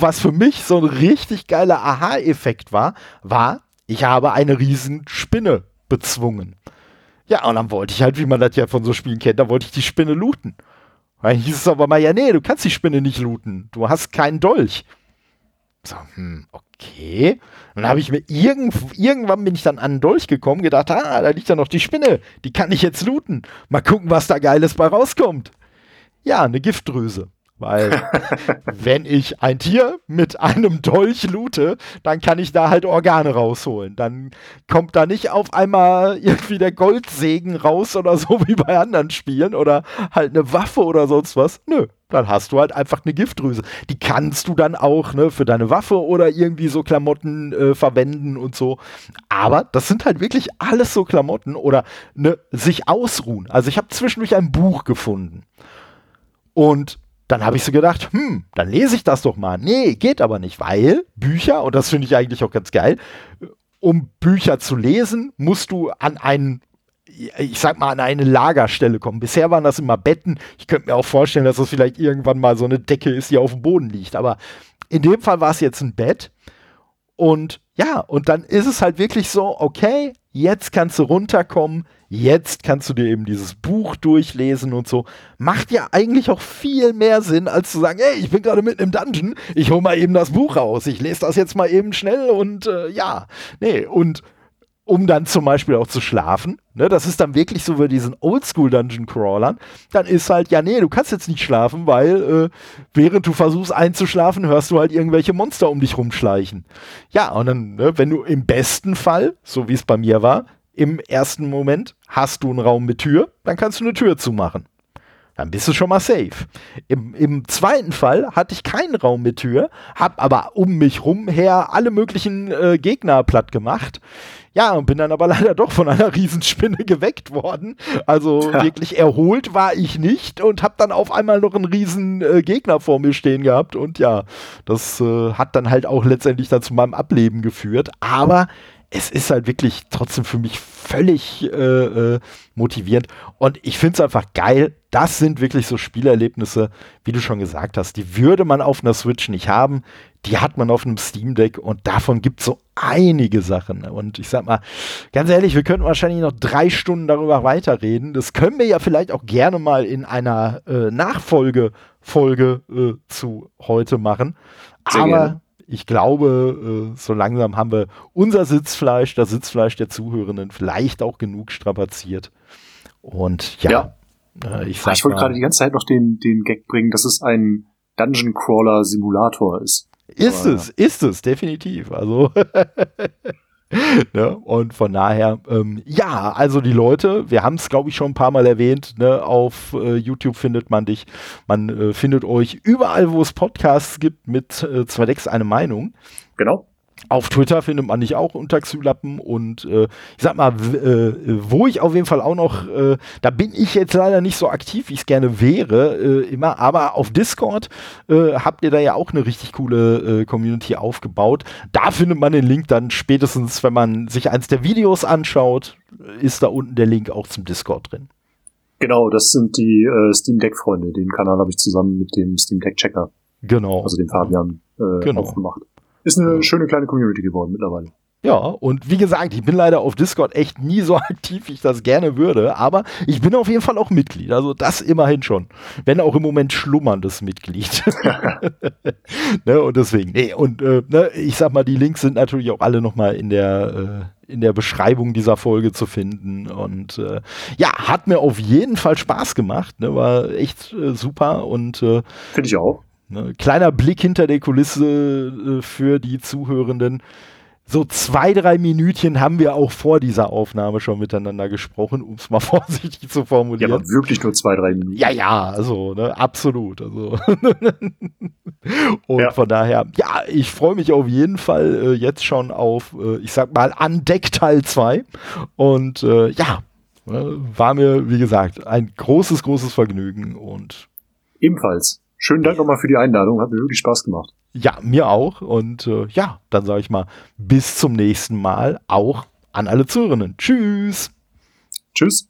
S1: was für mich so ein richtig geiler Aha-Effekt war, war, ich habe eine riesen Spinne bezwungen. Ja, und dann wollte ich halt, wie man das ja von so Spielen kennt, da wollte ich die Spinne looten. Dann hieß es aber mal, ja, nee, du kannst die Spinne nicht looten. Du hast keinen Dolch. So, hm, okay. Dann habe ich mir irgend, irgendwann bin ich dann an den Dolch gekommen, gedacht, ah, da liegt ja noch die Spinne, die kann ich jetzt looten. Mal gucken, was da Geiles bei rauskommt. Ja, eine Giftdrüse. Weil wenn ich ein Tier mit einem Dolch loote, dann kann ich da halt Organe rausholen. Dann kommt da nicht auf einmal irgendwie der Goldsegen raus oder so wie bei anderen Spielen oder halt eine Waffe oder sonst was. Nö, dann hast du halt einfach eine Giftdrüse. Die kannst du dann auch ne, für deine Waffe oder irgendwie so Klamotten äh, verwenden und so. Aber das sind halt wirklich alles so Klamotten oder ne, sich ausruhen. Also ich habe zwischendurch ein Buch gefunden. Und dann habe ich so gedacht, hm, dann lese ich das doch mal. Nee, geht aber nicht, weil Bücher, und das finde ich eigentlich auch ganz geil, um Bücher zu lesen, musst du an einen, ich sag mal, an eine Lagerstelle kommen. Bisher waren das immer Betten. Ich könnte mir auch vorstellen, dass das vielleicht irgendwann mal so eine Decke ist, die auf dem Boden liegt. Aber in dem Fall war es jetzt ein Bett. Und ja, und dann ist es halt wirklich so, okay, jetzt kannst du runterkommen, jetzt kannst du dir eben dieses Buch durchlesen und so. Macht ja eigentlich auch viel mehr Sinn, als zu sagen, hey, ich bin gerade mitten im Dungeon, ich hole mal eben das Buch raus, ich lese das jetzt mal eben schnell und äh, ja, nee, und um dann zum Beispiel auch zu schlafen. Ne, das ist dann wirklich so wie diesen Oldschool-Dungeon-Crawlern. Dann ist halt, ja, nee, du kannst jetzt nicht schlafen, weil äh, während du versuchst einzuschlafen, hörst du halt irgendwelche Monster um dich rumschleichen. Ja, und dann, ne, wenn du im besten Fall, so wie es bei mir war, im ersten Moment hast du einen Raum mit Tür, dann kannst du eine Tür zumachen. dann bist du schon mal safe. Im, Im zweiten Fall hatte ich keinen Raum mit Tür, hab aber um mich rum her alle möglichen äh, Gegner platt gemacht. Ja, und bin dann aber leider doch von einer Riesenspinne geweckt worden. Also ja. wirklich erholt war ich nicht und hab dann auf einmal noch einen riesen äh, Gegner vor mir stehen gehabt. Und ja, das äh, hat dann halt auch letztendlich dann zu meinem Ableben geführt. Aber es ist halt wirklich trotzdem für mich völlig äh, äh, motivierend. Und ich finde es einfach geil. Das sind wirklich so Spielerlebnisse, wie du schon gesagt hast. Die würde man auf einer Switch nicht haben. Die hat man auf einem Steam Deck und davon gibt es so einige Sachen. Und ich sag mal, ganz ehrlich, wir könnten wahrscheinlich noch drei Stunden darüber weiterreden. Das können wir ja vielleicht auch gerne mal in einer äh, Nachfolgefolge äh, zu heute machen. Sehr Aber gerne ich glaube, äh, so langsam haben wir unser Sitzfleisch, das Sitzfleisch der Zuhörenden, vielleicht auch genug strapaziert. Und ja, ja.
S2: Äh, ich, ich wollte gerade die ganze Zeit noch den, den Gag bringen, dass es ein Dungeon Crawler Simulator ist.
S1: Ist Aber, es, ist es, definitiv. Also ne? Und von daher, ähm, ja, also die Leute, wir haben es, glaube ich, schon ein paar Mal erwähnt, ne? auf äh, YouTube findet man dich, man äh, findet euch überall, wo es Podcasts gibt, mit äh, zwei Decks eine Meinung.
S2: Genau.
S1: Auf Twitter findet man dich auch unter Xylappen und äh, ich sag mal, äh, wo ich auf jeden Fall auch noch, äh, da bin ich jetzt leider nicht so aktiv, wie ich es gerne wäre, äh, immer, aber auf Discord äh, habt ihr da ja auch eine richtig coole äh, Community aufgebaut. Da findet man den Link dann spätestens, wenn man sich eins der Videos anschaut, ist da unten der Link auch zum Discord drin.
S2: Genau, das sind die Steam Deck Freunde. Den Kanal habe ich zusammen mit dem Steam Deck Checker,
S1: genau,
S2: also dem Fabian, genau. aufgemacht. Ist eine schöne kleine Community geworden mittlerweile.
S1: Ja, und wie gesagt, ich bin leider auf Discord echt nie so aktiv, wie ich das gerne würde, aber ich bin auf jeden Fall auch Mitglied, also das immerhin schon. Wenn auch im Moment schlummerndes Mitglied. ne, und deswegen, nee, und äh, ne, ich sag mal, die Links sind natürlich auch alle nochmal in der, äh, in der Beschreibung dieser Folge zu finden. Und äh, ja, hat mir auf jeden Fall Spaß gemacht, ne, war echt äh, super und
S2: äh, finde ich auch.
S1: Ne, kleiner Blick hinter der Kulisse äh, für die Zuhörenden. So zwei, drei Minütchen haben wir auch vor dieser Aufnahme schon miteinander gesprochen, um es mal vorsichtig zu formulieren. Ja, aber
S2: wirklich nur zwei, drei Minuten.
S1: Ja, ja, also, ne, absolut. Also. Und ja. von daher, ja, ich freue mich auf jeden Fall äh, jetzt schon auf, äh, ich sag mal, Andeck Teil 2. Und äh, ja, ne, war mir, wie gesagt, ein großes, großes Vergnügen und
S2: ebenfalls. Schönen Dank nochmal für die Einladung, hat mir wirklich Spaß gemacht.
S1: Ja, mir auch. Und äh, ja, dann sage ich mal, bis zum nächsten Mal, auch an alle Zuhörenden. Tschüss.
S2: Tschüss.